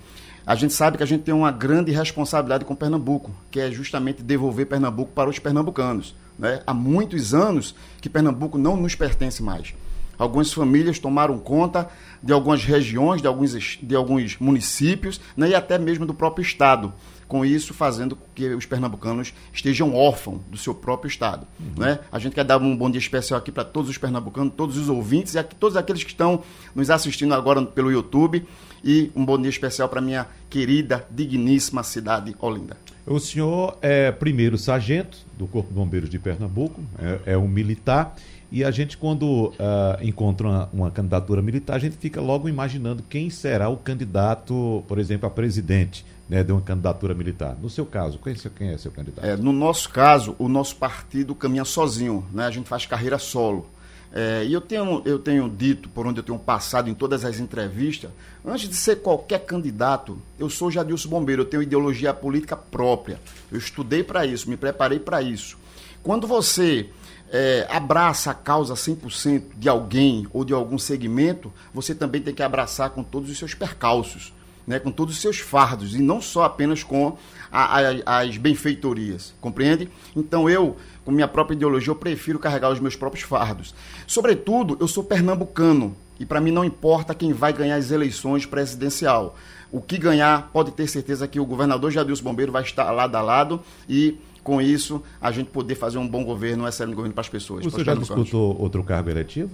A gente sabe que a gente tem uma grande responsabilidade com Pernambuco, que é justamente devolver Pernambuco para os pernambucanos. Né? Há muitos anos que Pernambuco não nos pertence mais. Algumas famílias tomaram conta de algumas regiões, de alguns, de alguns municípios né, e até mesmo do próprio Estado. Com isso, fazendo com que os pernambucanos estejam órfãos do seu próprio Estado. Uhum. Né? A gente quer dar um bom dia especial aqui para todos os pernambucanos, todos os ouvintes e aqui, todos aqueles que estão nos assistindo agora pelo YouTube. E um bom dia especial para minha querida, digníssima cidade Olinda. O senhor é primeiro sargento do Corpo de Bombeiros de Pernambuco, é, é um militar. E a gente, quando uh, encontra uma, uma, candidatura militar, a gente fica logo imaginando quem será o candidato, por exemplo, a presidente né, de uma candidatura militar. No seu caso, quem, quem é seu candidato? É, no nosso caso, o nosso partido caminha sozinho, né? a gente faz carreira solo. É, e eu tenho, eu tenho dito, por onde eu tenho passado em todas as entrevistas, antes de ser qualquer candidato, eu sou Jadilson Bombeiro, eu tenho ideologia política própria. Eu estudei para isso, me preparei para isso. Quando você é, abraça a causa 100% de alguém ou de algum segmento, você também tem que abraçar com todos os seus percalços, né, com todos os seus fardos, e não só apenas com a, a, as benfeitorias, compreende? Então eu, com minha própria ideologia, eu prefiro carregar os meus próprios fardos. Sobretudo, eu sou pernambucano, e para mim não importa quem vai ganhar as eleições presidencial. O que ganhar, pode ter certeza que o governador Jadilson Bombeiro vai estar lado a lado e com isso, a gente poder fazer um bom governo, um excelente governo para as pessoas. Você já disputou outro cargo eletivo?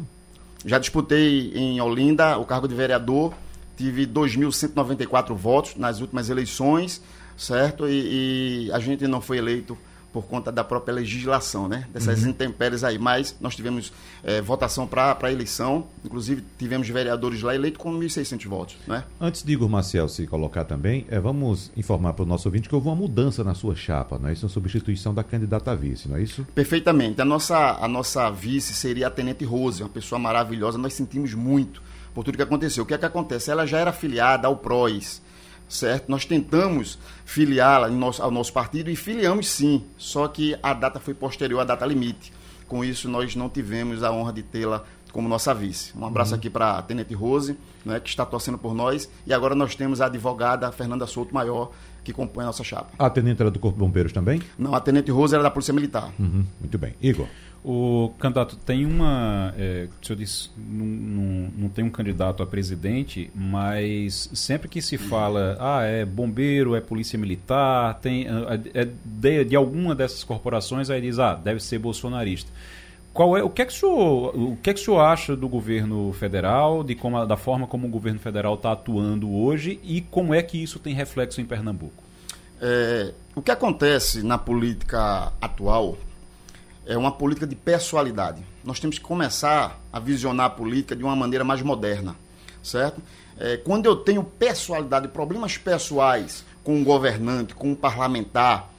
Já disputei em Olinda o cargo de vereador, tive 2.194 votos nas últimas eleições, certo? E, e, a gente não foi eleito por conta da própria legislação, né? Dessas uhum. intempéries aí. Mas nós tivemos é, votação para a eleição, inclusive tivemos vereadores lá eleitos com 1.600 votos, né? Antes de Igor Maciel se colocar também, é, vamos informar para o nosso ouvinte que houve uma mudança na sua chapa, não é isso? Uma substituição da candidata a vice, não é isso? Perfeitamente. A nossa, a nossa vice seria a Tenente Rose, uma pessoa maravilhosa, nós sentimos muito por tudo que aconteceu. O que é que acontece? Ela já era afiliada ao PROES, certo? Nós tentamos filiá-la ao nosso partido e filiamos sim, só que a data foi posterior à data limite. Com isso, nós não tivemos a honra de tê-la como nossa vice. Um abraço uhum. aqui para a Tenente Rose, né, que está torcendo por nós. E agora nós temos a advogada Fernanda Souto Maior, que compõe a nossa chapa. A Tenente era do Corpo de Bombeiros também? Não, a Tenente Rose era da Polícia Militar. Uhum. Muito bem. Igor? O candidato tem uma. É, o senhor disse, não, não, não, tem um candidato a presidente, mas sempre que se fala, ah, é bombeiro, é polícia militar, tem, é, é de, de, alguma dessas corporações, aí diz, ah, deve ser bolsonarista. Qual é, o, que é que o, senhor, o que é que o senhor acha do governo federal, de como, da forma como o governo federal está atuando hoje e como é que isso tem reflexo em Pernambuco? É, o que acontece na política atual é uma política de pessoalidade. Nós temos que começar a visionar a política de uma maneira mais moderna, certo? É, quando eu tenho pessoalidade, problemas pessoais com um governante, com um parlamentar,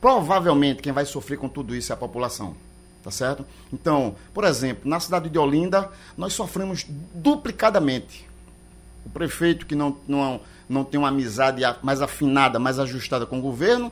provavelmente quem vai sofrer com tudo isso é a população, tá certo? Então, por exemplo, na cidade de Olinda, nós sofremos duplicadamente. O prefeito que não, não, não tem uma amizade mais afinada, mais ajustada com o governo,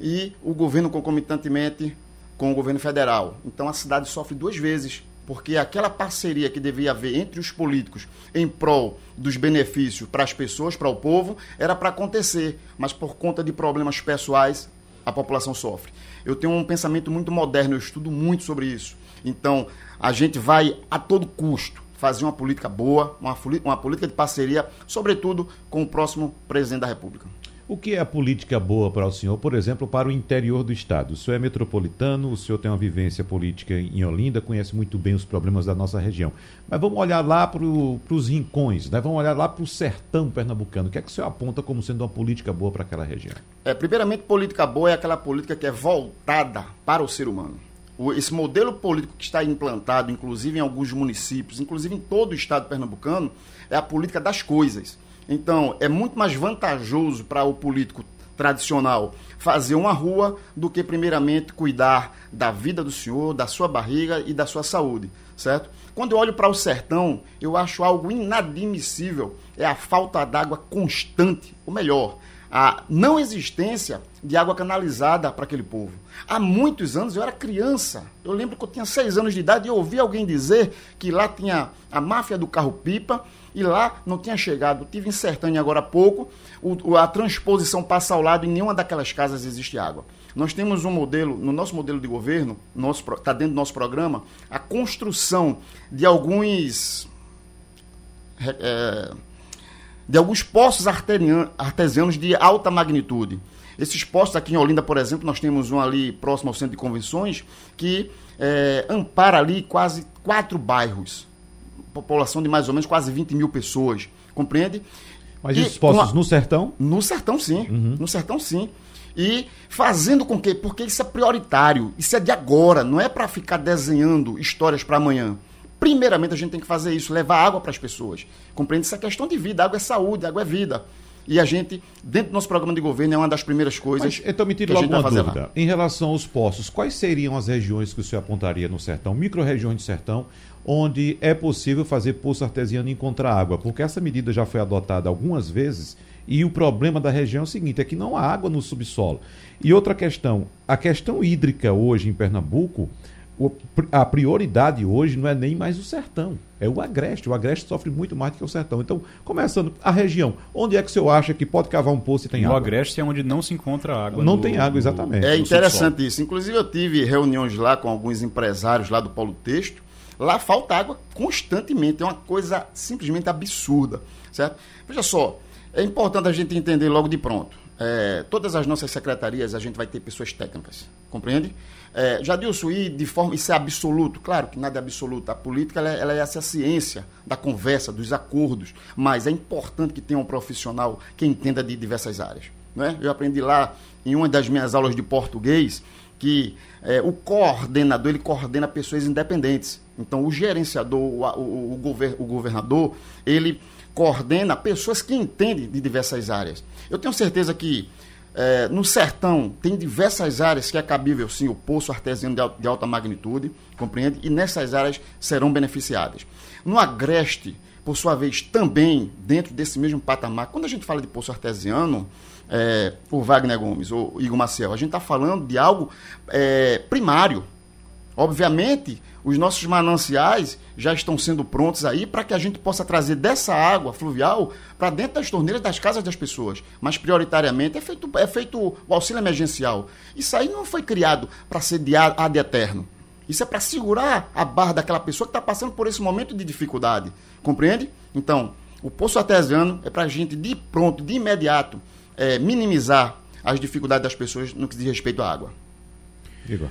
e o governo concomitantemente com o governo federal. Então a cidade sofre duas vezes, porque aquela parceria que devia haver entre os políticos em prol dos benefícios para as pessoas, para o povo, era para acontecer, mas por conta de problemas pessoais, a população sofre. Eu tenho um pensamento muito moderno, eu estudo muito sobre isso. Então, a gente vai a todo custo fazer uma política boa, uma, uma política de parceria, sobretudo com o próximo presidente da República. O que é a política boa para o senhor, por exemplo, para o interior do estado? O senhor é metropolitano, o senhor tem uma vivência política em Olinda, conhece muito bem os problemas da nossa região. Mas vamos olhar lá para os rincões, né? vamos olhar lá para o sertão pernambucano. O que é que o senhor aponta como sendo uma política boa para aquela região? É, primeiramente, política boa é aquela política que é voltada para o ser humano. O, esse modelo político que está implantado, inclusive em alguns municípios, inclusive em todo o estado pernambucano, é a política das coisas então, é muito mais vantajoso para o político tradicional fazer uma rua do que, primeiramente, cuidar da vida do senhor, da sua barriga e da sua saúde, certo? Quando eu olho para o sertão, eu acho algo inadmissível é a falta d'água constante, ou melhor, a não existência de água canalizada para aquele povo. Há muitos anos eu era criança. Eu lembro que eu tinha seis anos de idade e eu ouvi alguém dizer que lá tinha a máfia do carro-pipa e lá não tinha chegado. Tive em Sertânia agora há pouco, o, a transposição passa ao lado e nenhuma daquelas casas existe água. Nós temos um modelo, no nosso modelo de governo, está dentro do nosso programa, a construção de alguns. É, de alguns poços artesianos de alta magnitude. Esses postos aqui em Olinda, por exemplo, nós temos um ali próximo ao centro de convenções que é, ampara ali quase quatro bairros população de mais ou menos quase 20 mil pessoas, compreende? Mas esses postos no sertão? No sertão, sim. Uhum. No sertão, sim. E fazendo com que, porque isso é prioritário, isso é de agora, não é para ficar desenhando histórias para amanhã. Primeiramente, a gente tem que fazer isso, levar água para as pessoas. Compreende? Isso é questão de vida, água é saúde, água é vida. E a gente, dentro do nosso programa de governo, é uma das primeiras coisas. Mas, então, me tire logo uma dúvida. Lá. Em relação aos postos, quais seriam as regiões que o senhor apontaria no sertão? Micro-regiões de sertão, onde é possível fazer poço artesiano e encontrar água, porque essa medida já foi adotada algumas vezes e o problema da região é o seguinte, é que não há água no subsolo. E outra questão, a questão hídrica hoje em Pernambuco, a prioridade hoje não é nem mais o sertão, é o agreste. O agreste sofre muito mais do que o sertão. Então, começando, a região, onde é que o senhor acha que pode cavar um poço e tem no água? O agreste é onde não se encontra água. Não tem água, exatamente. É interessante isso. Inclusive, eu tive reuniões lá com alguns empresários lá do Polo Texto, Lá falta água constantemente, é uma coisa simplesmente absurda, certo? Veja só, é importante a gente entender logo de pronto. É, todas as nossas secretarias a gente vai ter pessoas técnicas, compreende? É, Jadilson, e de forma, isso é absoluto? Claro que nada é absoluto. A política ela, é, ela é essa ciência da conversa, dos acordos, mas é importante que tenha um profissional que entenda de diversas áreas. Né? Eu aprendi lá em uma das minhas aulas de português que é, o coordenador ele coordena pessoas independentes. Então, o gerenciador, o, o, o, gover, o governador, ele coordena pessoas que entendem de diversas áreas. Eu tenho certeza que é, no sertão tem diversas áreas que é cabível sim o poço artesiano de, alta, de alta magnitude, compreende? E nessas áreas serão beneficiadas. No agreste, por sua vez, também dentro desse mesmo patamar, quando a gente fala de poço artesiano, é, o Wagner Gomes ou Igor Maciel, a gente está falando de algo é, primário. Obviamente, os nossos mananciais já estão sendo prontos aí para que a gente possa trazer dessa água fluvial para dentro das torneiras das casas das pessoas. Mas prioritariamente é feito, é feito o auxílio emergencial. Isso aí não foi criado para ser de ad eterno. Isso é para segurar a barra daquela pessoa que está passando por esse momento de dificuldade. Compreende? Então, o poço artesiano é para a gente, de pronto, de imediato, é, minimizar as dificuldades das pessoas no que diz respeito à água. Igor.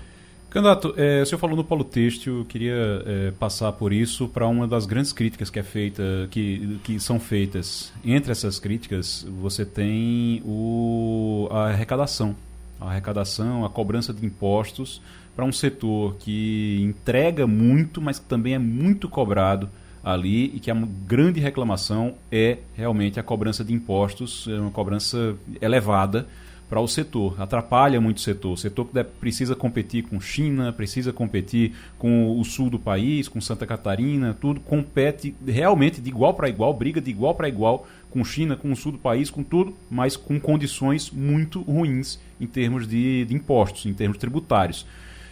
Candidato, é, o senhor falou no polo têxtil, eu queria é, passar por isso para uma das grandes críticas que é feita, que, que são feitas. Entre essas críticas, você tem o, a arrecadação. A arrecadação, a cobrança de impostos para um setor que entrega muito, mas que também é muito cobrado ali e que a grande reclamação é realmente a cobrança de impostos, é uma cobrança elevada para o setor, atrapalha muito o setor. O setor que precisa competir com China, precisa competir com o sul do país, com Santa Catarina, tudo compete realmente de igual para igual, briga de igual para igual com China, com o sul do país, com tudo, mas com condições muito ruins em termos de, de impostos, em termos tributários.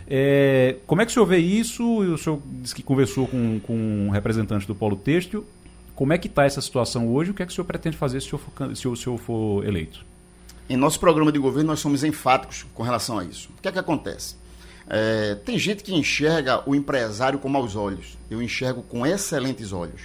É, como é que o senhor vê isso? O senhor disse que conversou com, com um representante do Polo Têxtil. Como é que está essa situação hoje? O que é que o senhor pretende fazer se o senhor for, se o senhor for eleito? Em nosso programa de governo, nós somos enfáticos com relação a isso. O que é que acontece? É, tem gente que enxerga o empresário com maus olhos. Eu enxergo com excelentes olhos,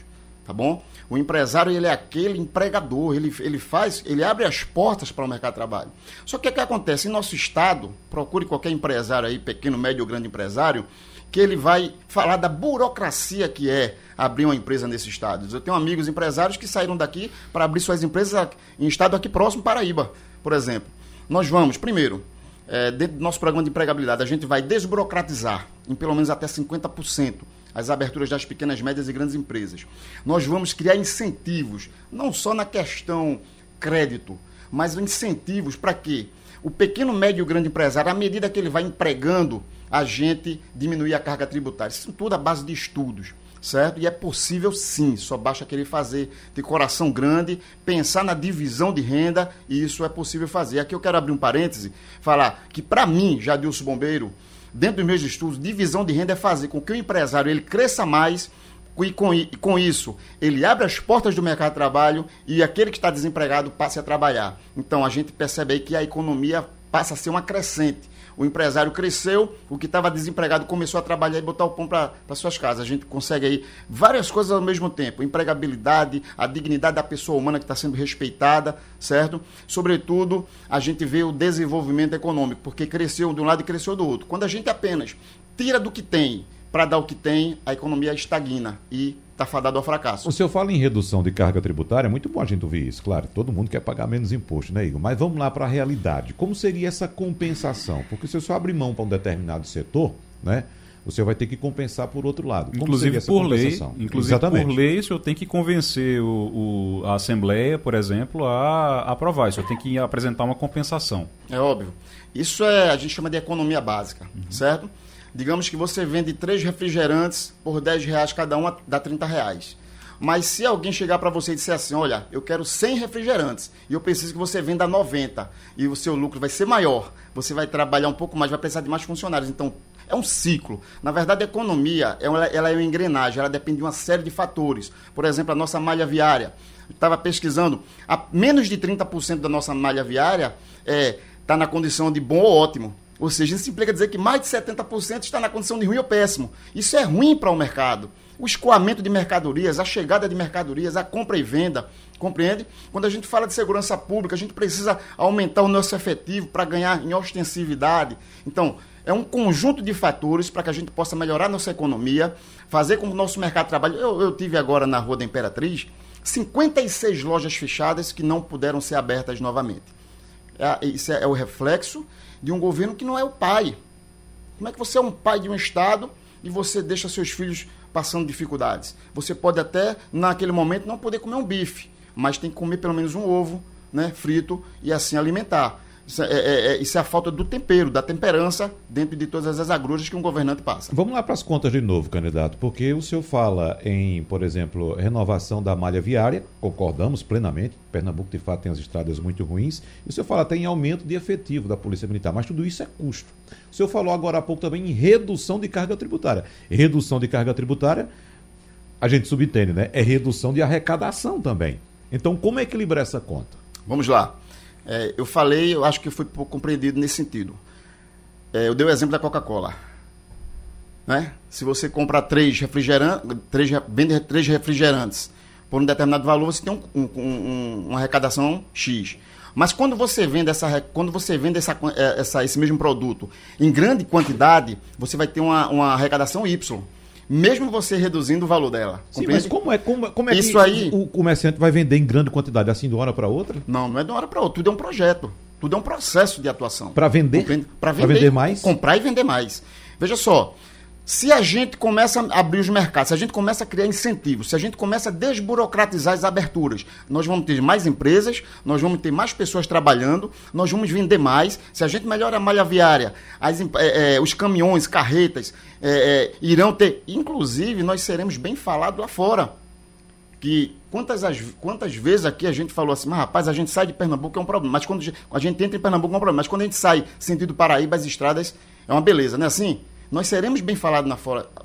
tá bom? O empresário ele é aquele empregador, ele, ele faz, ele abre as portas para o mercado de trabalho. Só que o que acontece? Em nosso estado, procure qualquer empresário aí, pequeno, médio ou grande empresário, que ele vai falar da burocracia que é abrir uma empresa nesse estado. Eu tenho amigos empresários que saíram daqui para abrir suas empresas em estado aqui próximo, Paraíba por exemplo, nós vamos, primeiro, é, dentro do nosso programa de empregabilidade, a gente vai desburocratizar em pelo menos até 50% as aberturas das pequenas, médias e grandes empresas. Nós vamos criar incentivos, não só na questão crédito, mas incentivos para que o pequeno, médio e grande empresário, à medida que ele vai empregando, a gente diminuir a carga tributária. Isso tudo à base de estudos certo? E é possível sim, só basta querer fazer, ter coração grande, pensar na divisão de renda e isso é possível fazer. Aqui eu quero abrir um parêntese, falar que para mim, Jadilson Bombeiro, dentro dos meus estudos, divisão de renda é fazer com que o empresário ele cresça mais e com, com isso ele abre as portas do mercado de trabalho e aquele que está desempregado passe a trabalhar. Então a gente percebe aí que a economia passa a ser uma crescente o empresário cresceu, o que estava desempregado começou a trabalhar e botar o pão para suas casas. A gente consegue aí várias coisas ao mesmo tempo: empregabilidade, a dignidade da pessoa humana que está sendo respeitada, certo? Sobretudo, a gente vê o desenvolvimento econômico, porque cresceu de um lado e cresceu do outro. Quando a gente apenas tira do que tem para dar o que tem, a economia estagna e está fadado ao fracasso. O senhor fala em redução de carga tributária, é muito bom a gente ouvir isso, claro. Todo mundo quer pagar menos imposto, né, Igor? Mas vamos lá para a realidade. Como seria essa compensação? Porque se o senhor abrir mão para um determinado setor, né? Você vai ter que compensar por outro lado. Como inclusive por lei, inclusive Exatamente. por lei, o senhor tem que convencer o, o, a Assembleia, por exemplo, a, a aprovar. O senhor tem que apresentar uma compensação. É óbvio. Isso é a gente chama de economia básica, uhum. certo? Digamos que você vende três refrigerantes por 10 reais cada um, dá 30 reais. Mas se alguém chegar para você e disser assim, olha, eu quero 100 refrigerantes e eu preciso que você venda 90 e o seu lucro vai ser maior, você vai trabalhar um pouco mais, vai precisar de mais funcionários. Então, é um ciclo. Na verdade, a economia ela, é uma engrenagem, ela depende de uma série de fatores. Por exemplo, a nossa malha viária. Estava pesquisando, a menos de 30% da nossa malha viária está é, tá na condição de bom ou ótimo. Ou seja, isso implica dizer que mais de 70% está na condição de ruim ou péssimo. Isso é ruim para o mercado. O escoamento de mercadorias, a chegada de mercadorias, a compra e venda, compreende? Quando a gente fala de segurança pública, a gente precisa aumentar o nosso efetivo para ganhar em ostensividade. Então, é um conjunto de fatores para que a gente possa melhorar nossa economia, fazer com que o nosso mercado de trabalho. Eu, eu tive agora na Rua da Imperatriz 56 lojas fechadas que não puderam ser abertas novamente. É, isso é, é o reflexo de um governo que não é o pai. Como é que você é um pai de um estado e você deixa seus filhos passando dificuldades? Você pode até, naquele momento, não poder comer um bife, mas tem que comer pelo menos um ovo né, frito e assim alimentar. Isso é, é, é, isso é, a falta do tempero, da temperança dentro de todas as agruras que um governante passa. Vamos lá para as contas de novo, candidato, porque o senhor fala em, por exemplo, renovação da malha viária, concordamos plenamente, Pernambuco de fato tem as estradas muito ruins, e o senhor fala até em aumento de efetivo da Polícia Militar, mas tudo isso é custo. O senhor falou agora há pouco também em redução de carga tributária. Redução de carga tributária, a gente subentende, né? É redução de arrecadação também. Então, como equilibrar essa conta? Vamos lá. É, eu falei, eu acho que fui pouco compreendido nesse sentido. É, eu dei o exemplo da Coca-Cola. Né? Se você comprar três refrigerantes, três, vende três refrigerantes por um determinado valor, você tem um, um, um, uma arrecadação X. Mas quando você vende, essa, quando você vende essa, é, essa, esse mesmo produto em grande quantidade, você vai ter uma, uma arrecadação Y mesmo você reduzindo o valor dela. Sim, mas como é, como, como é Isso que aí, o comerciante vai vender em grande quantidade assim de uma hora para outra? Não, não é de uma hora para outra. Tudo é um projeto. Tudo é um processo de atuação. Para vender? Para vender, vender mais? Comprar e vender mais. Veja só, se a gente começa a abrir os mercados, se a gente começa a criar incentivos, se a gente começa a desburocratizar as aberturas, nós vamos ter mais empresas, nós vamos ter mais pessoas trabalhando, nós vamos vender mais. Se a gente melhora a malha viária, as, é, é, os caminhões, carretas é, irão ter. Inclusive, nós seremos bem falados lá fora. Que quantas, as, quantas vezes aqui a gente falou assim, mas rapaz, a gente sai de Pernambuco é um problema. Mas quando a gente entra em Pernambuco é um problema. Mas quando a gente sai sentido Paraíba, as estradas é uma beleza, não é assim? Nós seremos bem falados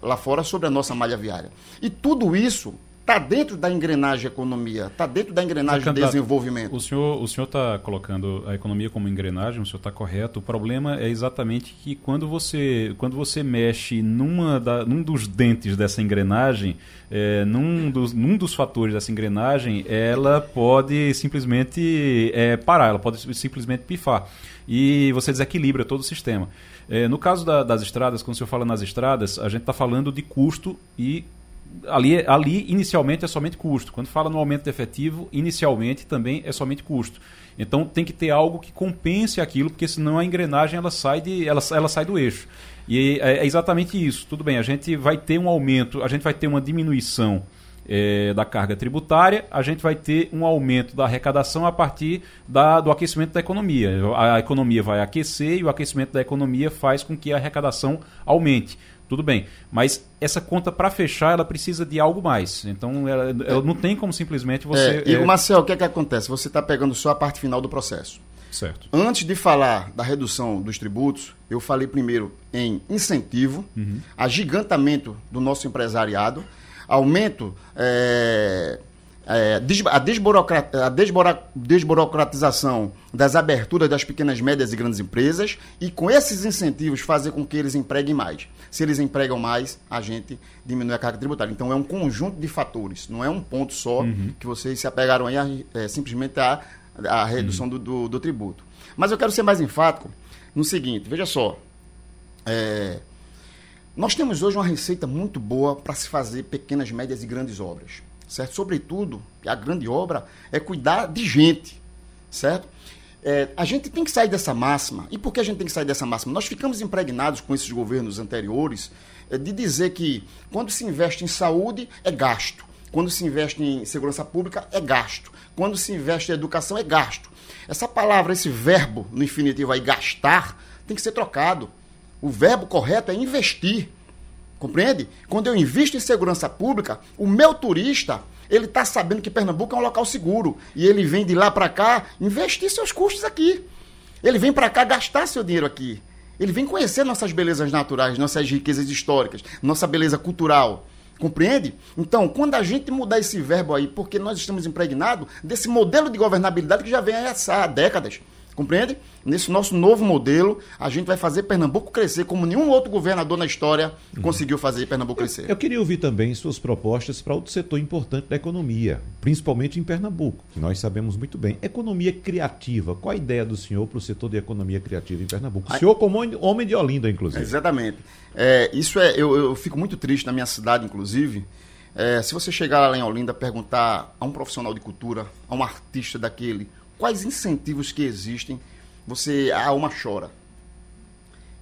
lá fora sobre a nossa malha viária. E tudo isso está dentro da engrenagem economia, está dentro da engrenagem de desenvolvimento. O senhor o senhor está colocando a economia como engrenagem, o senhor está correto. O problema é exatamente que quando você quando você mexe numa da, num dos dentes dessa engrenagem, é, num, dos, num dos fatores dessa engrenagem, ela pode simplesmente é, parar, ela pode simplesmente pifar e você desequilibra todo o sistema. É, no caso da, das estradas, quando o senhor fala nas estradas, a gente está falando de custo e ali, ali inicialmente é somente custo. Quando fala no aumento efetivo, inicialmente também é somente custo. Então tem que ter algo que compense aquilo, porque senão a engrenagem ela sai, de, ela, ela sai do eixo. E é, é exatamente isso. Tudo bem, a gente vai ter um aumento, a gente vai ter uma diminuição é, da carga tributária, a gente vai ter um aumento da arrecadação a partir da, do aquecimento da economia. A, a economia vai aquecer e o aquecimento da economia faz com que a arrecadação aumente. Tudo bem, mas essa conta para fechar ela precisa de algo mais. Então ela, ela não tem como simplesmente você. É, e o é, Marcel, o que é que acontece? Você está pegando só a parte final do processo. Certo. Antes de falar da redução dos tributos, eu falei primeiro em incentivo, uhum. agigantamento do nosso empresariado aumento, é, é, a, desburocrat, a desburocratização das aberturas das pequenas, médias e grandes empresas e com esses incentivos fazer com que eles empreguem mais. Se eles empregam mais, a gente diminui a carga tributária. Então é um conjunto de fatores, não é um ponto só uhum. que vocês se apegaram aí a, é, simplesmente a, a redução uhum. do, do, do, tributo. Mas eu quero ser mais enfático no seguinte, veja só. É, nós temos hoje uma receita muito boa para se fazer pequenas, médias e grandes obras, certo? Sobretudo, a grande obra é cuidar de gente, certo? É, a gente tem que sair dessa máxima. E por que a gente tem que sair dessa máxima? Nós ficamos impregnados com esses governos anteriores é, de dizer que quando se investe em saúde é gasto, quando se investe em segurança pública é gasto, quando se investe em educação é gasto. Essa palavra, esse verbo no infinitivo aí, gastar, tem que ser trocado. O verbo correto é investir. Compreende? Quando eu invisto em segurança pública, o meu turista, ele está sabendo que Pernambuco é um local seguro. E ele vem de lá para cá investir seus custos aqui. Ele vem para cá gastar seu dinheiro aqui. Ele vem conhecer nossas belezas naturais, nossas riquezas históricas, nossa beleza cultural. Compreende? Então, quando a gente mudar esse verbo aí, porque nós estamos impregnados desse modelo de governabilidade que já vem há décadas. Compreende? Nesse nosso novo modelo, a gente vai fazer Pernambuco crescer como nenhum outro governador na história uhum. conseguiu fazer Pernambuco crescer. Eu, eu, queria ouvir também suas propostas para outro setor importante da economia, principalmente em Pernambuco, que nós sabemos muito bem. Economia criativa. Qual a ideia do senhor para o setor de economia criativa em Pernambuco? O senhor como homem de Olinda, inclusive. Exatamente. É, isso é, eu, eu, fico muito triste na minha cidade, inclusive. É, se você chegar lá em Olinda perguntar a um profissional de cultura, a um artista daquele, quais incentivos que existem, você a alma chora.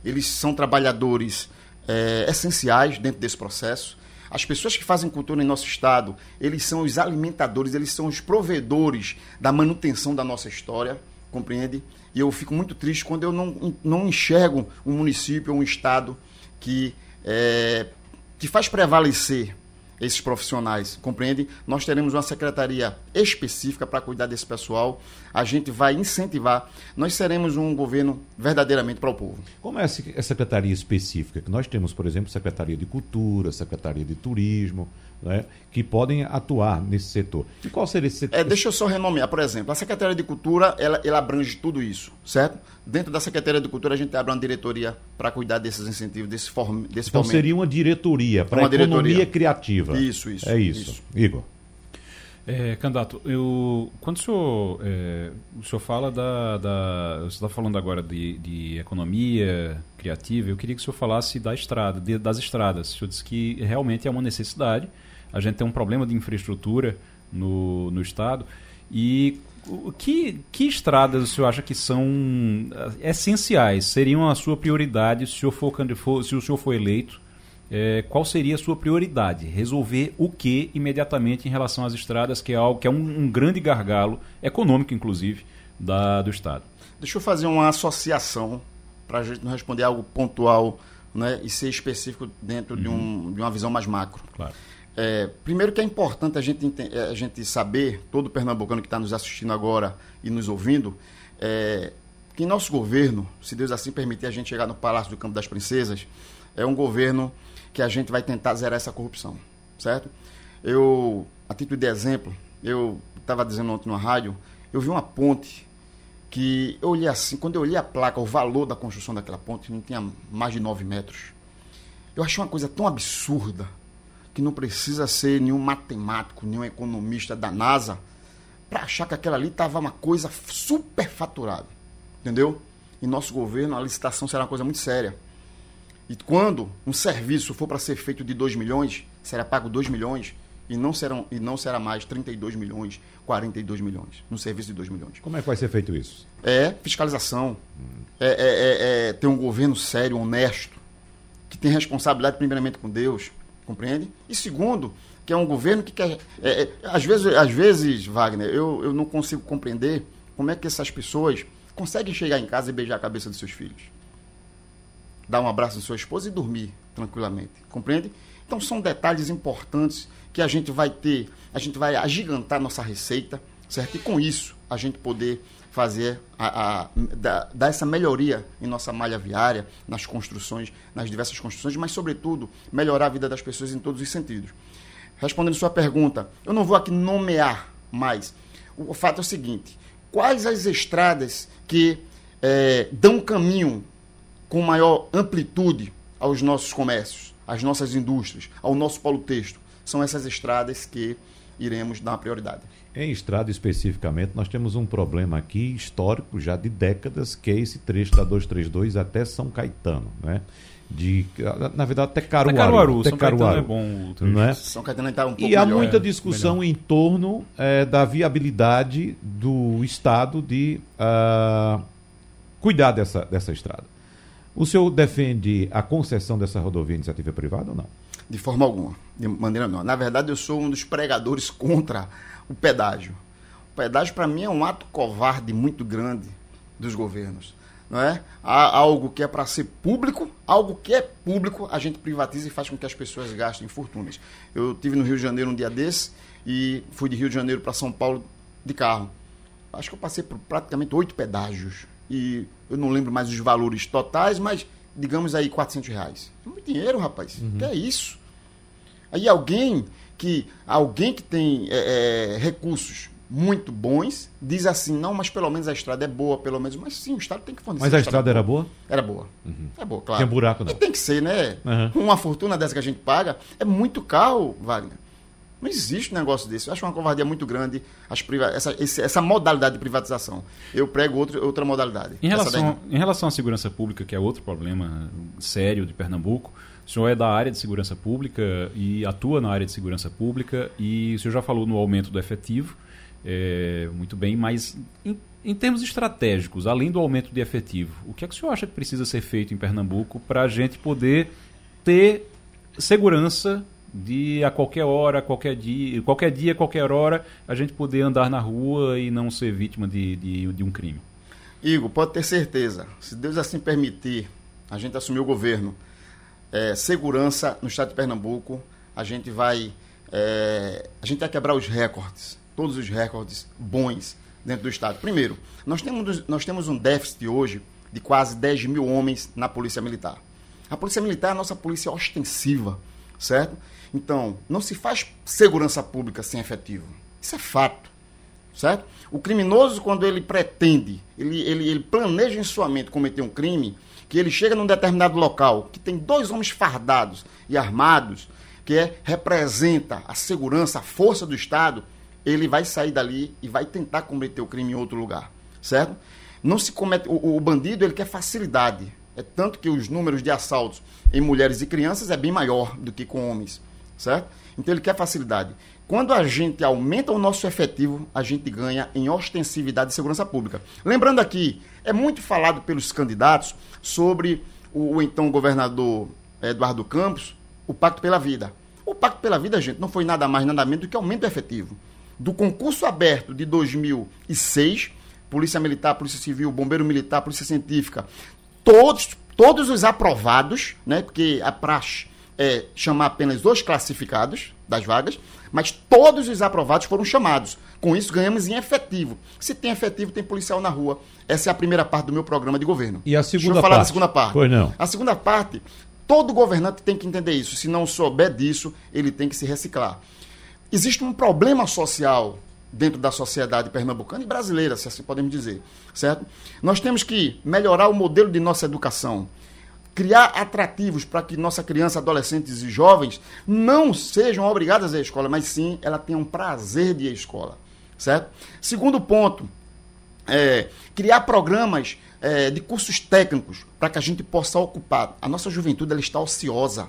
eles são trabalhadores é, essenciais dentro desse processo. As pessoas que fazem cultura em nosso estado, eles são os alimentadores, eles são os provedores da manutenção da nossa história, compreende? E eu fico muito triste quando eu não, não enxergo um município ou um estado que, é, que faz prevalecer esses profissionais, compreende? Nós teremos uma secretaria específica para cuidar desse pessoal. A gente vai incentivar. Nós seremos um governo verdadeiramente para o povo. Como é essa secretaria específica? Que nós temos, por exemplo, Secretaria de Cultura, Secretaria de Turismo, né, que podem atuar nesse setor. E qual seria esse setor? É, deixa eu só renomear, por exemplo, a Secretaria de Cultura, ela, ela abrange tudo isso, certo? Dentro da Secretaria de Cultura, a gente abre uma diretoria para cuidar desses incentivos, desse, form, desse então, fomento. seria uma diretoria para a economia diretoria. criativa. Isso, isso. É isso. isso. Igor. É, candidato, eu, quando o senhor, é, o senhor fala da, da você está falando agora de, de, economia criativa, eu queria que o senhor falasse da estrada, de, das estradas. O senhor disse que realmente é uma necessidade, a gente tem um problema de infraestrutura no, no estado. E que, que estradas o senhor acha que são eh, essenciais, seriam a sua prioridade se o senhor for, se o senhor for eleito? É, qual seria a sua prioridade? Resolver o que imediatamente em relação às estradas, que é algo que é um, um grande gargalo, econômico inclusive, da, do Estado? Deixa eu fazer uma associação para a gente não responder algo pontual né, e ser específico dentro uhum. de, um, de uma visão mais macro. Claro. É, primeiro que é importante a gente, é, a gente saber, todo pernambucano que está nos assistindo agora e nos ouvindo, é, que nosso governo, se Deus assim permitir a gente chegar no Palácio do Campo das Princesas, é um governo que a gente vai tentar zerar essa corrupção, certo? Eu, a título de exemplo, eu estava dizendo ontem na rádio, eu vi uma ponte que eu olhei assim, quando eu olhei a placa, o valor da construção daquela ponte não tinha mais de 9 metros. Eu achei uma coisa tão absurda que não precisa ser nenhum matemático, nenhum economista da NASA para achar que aquela ali estava uma coisa super faturada. Entendeu? Em nosso governo, a licitação será uma coisa muito séria. E quando um serviço for para ser feito de 2 milhões, será pago 2 milhões e não, serão, e não será mais 32 milhões, 42 milhões, no serviço de 2 milhões. Como é que vai ser feito isso? É fiscalização, hum. é, é, é, é ter um governo sério, honesto, que tem responsabilidade primeiramente com Deus, compreende? E segundo, que é um governo que quer. É, é, às, vezes, às vezes, Wagner, eu, eu não consigo compreender como é que essas pessoas conseguem chegar em casa e beijar a cabeça dos seus filhos. Dar um abraço na sua esposa e dormir tranquilamente. Compreende? Então são detalhes importantes que a gente vai ter, a gente vai agigantar nossa receita, certo? E com isso a gente poder fazer a, a dar, dar essa melhoria em nossa malha viária, nas construções, nas diversas construções, mas sobretudo melhorar a vida das pessoas em todos os sentidos. Respondendo sua pergunta, eu não vou aqui nomear mais. O, o fato é o seguinte: quais as estradas que é, dão caminho com maior amplitude aos nossos comércios, às nossas indústrias, ao nosso polo texto? São essas estradas que iremos dar prioridade. Em estrada especificamente, nós temos um problema aqui histórico já de décadas, que é esse trecho da 232 até São Caetano, né? De, na verdade, até Caruaru. Até Caruaru, até São Caruaru, Caetano é bom. Não é? São Caetano está um pouco E há melhor, muita é, discussão melhor. em torno é, da viabilidade do Estado de uh, cuidar dessa, dessa estrada. O senhor defende a concessão dessa rodovia iniciativa privada ou não? De forma alguma, de maneira não. Na verdade, eu sou um dos pregadores contra o pedágio. O pedágio, para mim, é um ato covarde muito grande dos governos. Não é? Há algo que é para ser público, algo que é público, a gente privatiza e faz com que as pessoas gastem fortunas. Eu tive no Rio de Janeiro um dia desse e fui de Rio de Janeiro para São Paulo de carro. Acho que eu passei por praticamente oito pedágios. E eu não lembro mais os valores totais, mas digamos aí 400 reais. É muito dinheiro, rapaz. Uhum. Que é isso? Aí alguém que alguém que tem é, é, recursos muito bons diz assim, não, mas pelo menos a estrada é boa, pelo menos. Mas sim, o Estado tem que fornecer. Mas a estrada era boa? Era boa. Uhum. É boa, claro. Tem buraco, não. E tem que ser, né? Uhum. Uma fortuna dessa que a gente paga é muito caro, Wagner. Não existe um negócio desse. Eu acho uma covardia muito grande as priva essa, essa modalidade de privatização. Eu prego outro, outra modalidade. Em relação, em relação à segurança pública, que é outro problema sério de Pernambuco, o senhor é da área de segurança pública e atua na área de segurança pública e o senhor já falou no aumento do efetivo, é, muito bem, mas em Em termos estratégicos, além do aumento de efetivo, o que é que o senhor acha que precisa ser feito em Pernambuco para a gente poder ter segurança de a qualquer hora, qualquer dia, qualquer dia, qualquer hora, a gente poder andar na rua e não ser vítima de, de, de um crime? Igor, pode ter certeza. Se Deus assim permitir, a gente assumir o governo, é, segurança no estado de Pernambuco, a gente vai. É, a gente vai quebrar os recordes, todos os recordes bons dentro do estado. Primeiro, nós temos, nós temos um déficit hoje de quase 10 mil homens na Polícia Militar. A Polícia Militar é a nossa polícia ostensiva, certo? Então, não se faz segurança pública sem efetivo. Isso é fato, certo? O criminoso, quando ele pretende, ele, ele, ele planeja em sua mente cometer um crime, que ele chega num determinado local, que tem dois homens fardados e armados, que é, representa a segurança, a força do Estado, ele vai sair dali e vai tentar cometer o crime em outro lugar, certo? Não se comete o, o bandido ele quer facilidade, é tanto que os números de assaltos em mulheres e crianças é bem maior do que com homens, certo? Então ele quer facilidade. Quando a gente aumenta o nosso efetivo, a gente ganha em ostensividade de segurança pública. Lembrando aqui, é muito falado pelos candidatos sobre o, o então governador Eduardo Campos, o Pacto pela Vida. O Pacto pela Vida, gente, não foi nada mais, nada menos do que aumento efetivo. Do concurso aberto de 2006, Polícia Militar, Polícia Civil, Bombeiro Militar, Polícia Científica, todos, todos os aprovados, né, porque a praxe é chamar apenas os classificados das vagas, mas todos os aprovados foram chamados. Com isso, ganhamos em efetivo. Se tem efetivo, tem policial na rua. Essa é a primeira parte do meu programa de governo. E a segunda Deixa eu falar parte? da segunda parte. Pois não. A segunda parte, todo governante tem que entender isso. Se não souber disso, ele tem que se reciclar. Existe um problema social dentro da sociedade pernambucana e brasileira, se assim podemos dizer, certo? Nós temos que melhorar o modelo de nossa educação, criar atrativos para que nossa criança, adolescentes e jovens não sejam obrigadas a ir à escola, mas sim ela tenha um prazer de ir à escola, certo? Segundo ponto, é, criar programas é, de cursos técnicos para que a gente possa ocupar. A nossa juventude ela está ociosa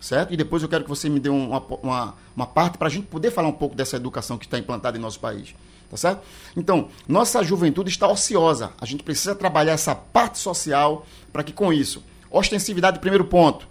certo? E depois eu quero que você me dê uma, uma, uma parte para a gente poder falar um pouco dessa educação que está implantada em nosso país, tá certo? Então, nossa juventude está ociosa. A gente precisa trabalhar essa parte social para que com isso, ostensividade, primeiro ponto.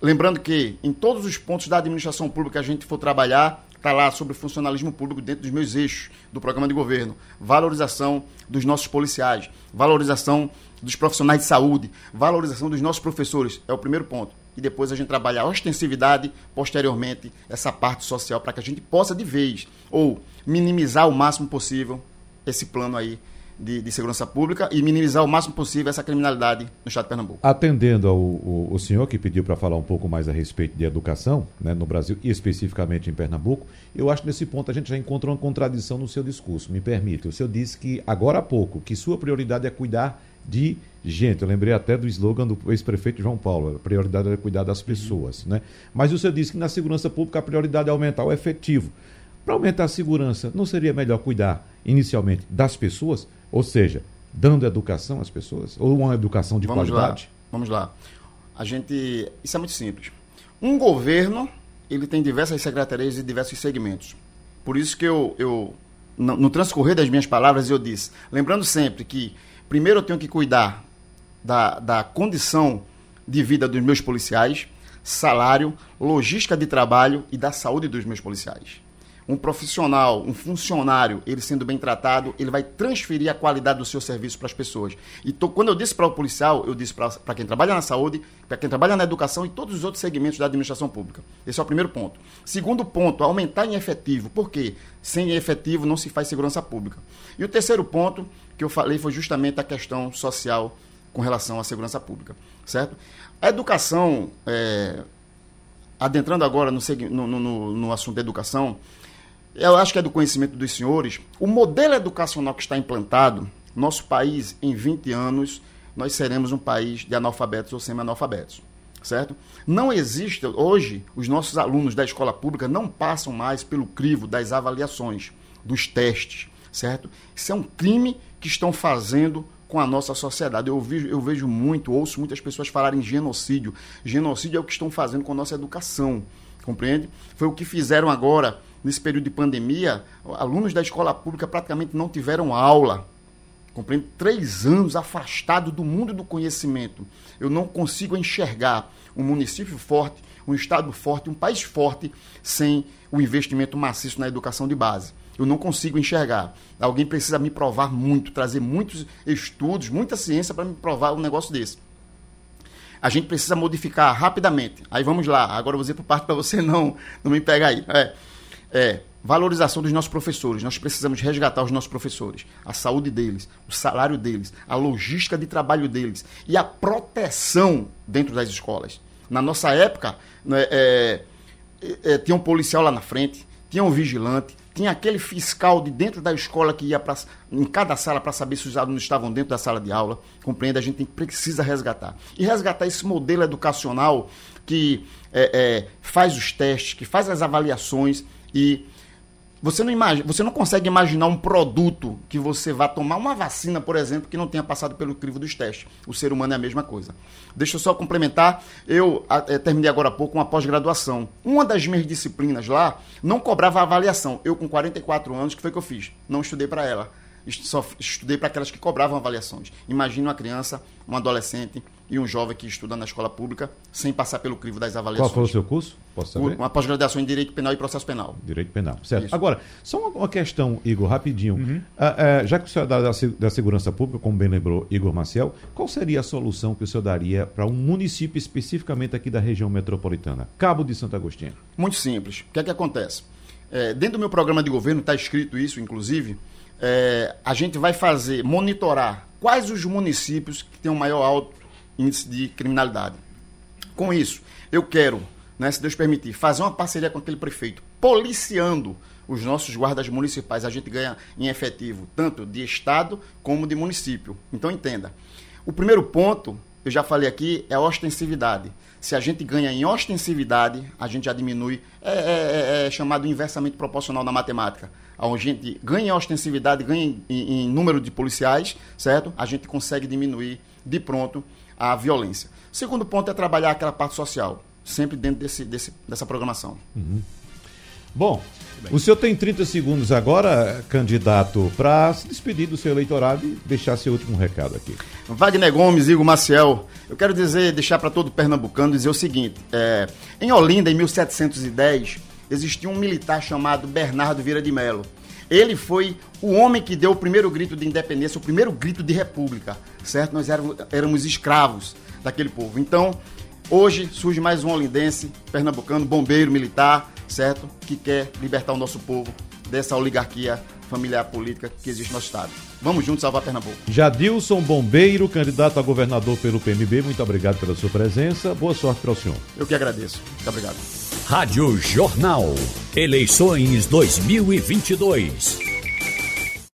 Lembrando que em todos os pontos da administração pública que a gente for trabalhar, está lá sobre funcionalismo público dentro dos meus eixos do programa de governo. Valorização dos nossos policiais, valorização dos profissionais de saúde, valorização dos nossos professores. É o primeiro ponto e depois a gente trabalhar a ostensividade, posteriormente, essa parte social, para que a gente possa, de vez, ou minimizar o máximo possível esse plano aí de, de, segurança pública e minimizar o máximo possível essa criminalidade no estado de Pernambuco. Atendendo ao, senhor que pediu para falar um pouco mais a respeito de educação né, no Brasil e especificamente em Pernambuco, eu acho que nesse ponto a gente já encontrou uma contradição no seu discurso. Me permite, o senhor disse que agora há pouco que sua prioridade é cuidar de gente. Eu lembrei até do slogan do ex-prefeito João Paulo: a prioridade é cuidar das pessoas. Né? Mas o senhor disse que na segurança pública a prioridade é aumentar o efetivo. Para aumentar a segurança, não seria melhor cuidar inicialmente das pessoas? Ou seja, dando educação às pessoas? Ou uma educação de Vamos qualidade? Lá. Vamos lá. A gente. Isso é muito simples. Um governo ele tem diversas secretarias e diversos segmentos. Por isso que eu, eu no, no transcorrer das minhas palavras, eu disse, lembrando sempre que Primeiro eu tenho que cuidar da, da condição de vida dos meus policiais, salário, logística de trabalho e da saúde dos meus policiais. Um profissional, um funcionário, ele sendo bem tratado, ele vai transferir a qualidade do seu serviço para as pessoas. E tô, quando eu disse para o policial, eu disse para quem trabalha na saúde, para quem trabalha na educação e todos os outros segmentos da administração pública. Esse é o primeiro ponto. Segundo ponto, aumentar em efetivo. Por quê? Sem efetivo não se faz segurança pública. E o terceiro ponto que eu falei foi justamente a questão social com relação à segurança pública, certo? A educação, é, adentrando agora no, no, no, no assunto da educação, eu acho que é do conhecimento dos senhores, o modelo educacional que está implantado, nosso país, em 20 anos, nós seremos um país de analfabetos ou semi-analfabetos, certo? Não existe, hoje, os nossos alunos da escola pública não passam mais pelo crivo das avaliações, dos testes, certo? Isso é um crime que estão fazendo com a nossa sociedade. Eu vejo, eu vejo muito, ouço muitas pessoas falarem genocídio. Genocídio é o que estão fazendo com a nossa educação, compreende? Foi o que fizeram agora, nesse período de pandemia, alunos da escola pública praticamente não tiveram aula. Compreende? Três anos afastado do mundo do conhecimento. Eu não consigo enxergar um município forte, um estado forte, um país forte sem o investimento maciço na educação de base. Eu não consigo enxergar. Alguém precisa me provar muito, trazer muitos estudos, muita ciência para me provar um negócio desse. A gente precisa modificar rapidamente. Aí vamos lá. Agora eu vou dizer por parte para você não, não me pegar aí. É, é, valorização dos nossos professores. Nós precisamos resgatar os nossos professores, a saúde deles, o salário deles, a logística de trabalho deles e a proteção dentro das escolas. Na nossa época, né, é, é, é tinha um policial lá na frente, tinha um vigilante, tinha aquele fiscal de dentro da escola que ia pra, em cada sala para saber se os alunos estavam dentro da sala de aula. Compreende? A gente precisa resgatar. E resgatar esse modelo educacional que é, é, faz os testes, que faz as avaliações e você não, imagina, você não consegue imaginar um produto que você vá tomar uma vacina, por exemplo, que não tenha passado pelo crivo dos testes. O ser humano é a mesma coisa. Deixa eu só complementar. Eu é, terminei agora há pouco uma pós-graduação. Uma das minhas disciplinas lá não cobrava avaliação. Eu, com 44 anos, que foi que eu fiz? Não estudei para ela só estudei para aquelas que cobravam avaliações. Imagine uma criança, um adolescente e um jovem que estuda na escola pública sem passar pelo crivo das avaliações. Qual foi o seu curso? Posso saber? Uma pós-graduação em Direito Penal e Processo Penal. Direito Penal, certo. Isso. Agora, só uma, questão, Igor, rapidinho. Uhum. Ah, ah, já que o senhor é da, da Segurança Pública, como bem lembrou Igor Maciel, qual seria a solução que o senhor daria para um município especificamente aqui da região metropolitana, Cabo de Santo Agostinho? Muito simples. O que é que acontece? É, dentro do meu programa de governo está escrito isso, inclusive, é, a gente vai fazer, monitorar quais os municípios que têm o maior alto índice de criminalidade. Com isso, eu quero, né, se Deus permitir, fazer uma parceria com aquele prefeito, policiando os nossos guardas municipais. A gente ganha em efetivo, tanto de estado como de município. Então entenda. O primeiro ponto, eu já falei aqui, é a ostensividade. Se a gente ganha em ostensividade, a gente já diminui. É, é, é, é chamado inversamente proporcional na matemática a gente ganha em ostensividade, ganha em, em, número de policiais, certo? A gente consegue diminuir de pronto a violência. Segundo ponto é trabalhar aquela parte social, sempre dentro desse, desse dessa programação. Uhum. Bom, o senhor tem 30 segundos agora, candidato, para se despedir do seu eleitorado e deixar seu último recado aqui. Wagner Gomes, Igor Maciel, eu quero dizer, deixar para todo pernambucano dizer o seguinte: é, em Olinda, em 1710, existia um militar chamado Bernardo Vieira de Melo. Ele foi o homem que deu o primeiro grito de independência, o primeiro grito de república, certo? Nós éramos, éramos escravos daquele povo. Então, hoje surge mais um olindense, pernambucano, bombeiro militar, certo? Que quer libertar o nosso povo dessa oligarquia familiar política que existe no Estado. Vamos juntos salvar Pernambuco. Jadilson Bombeiro, candidato a governador pelo PMB, muito obrigado pela sua presença. Boa sorte para o senhor. Eu que agradeço. Muito obrigado. Rádio Jornal. Eleições 2022.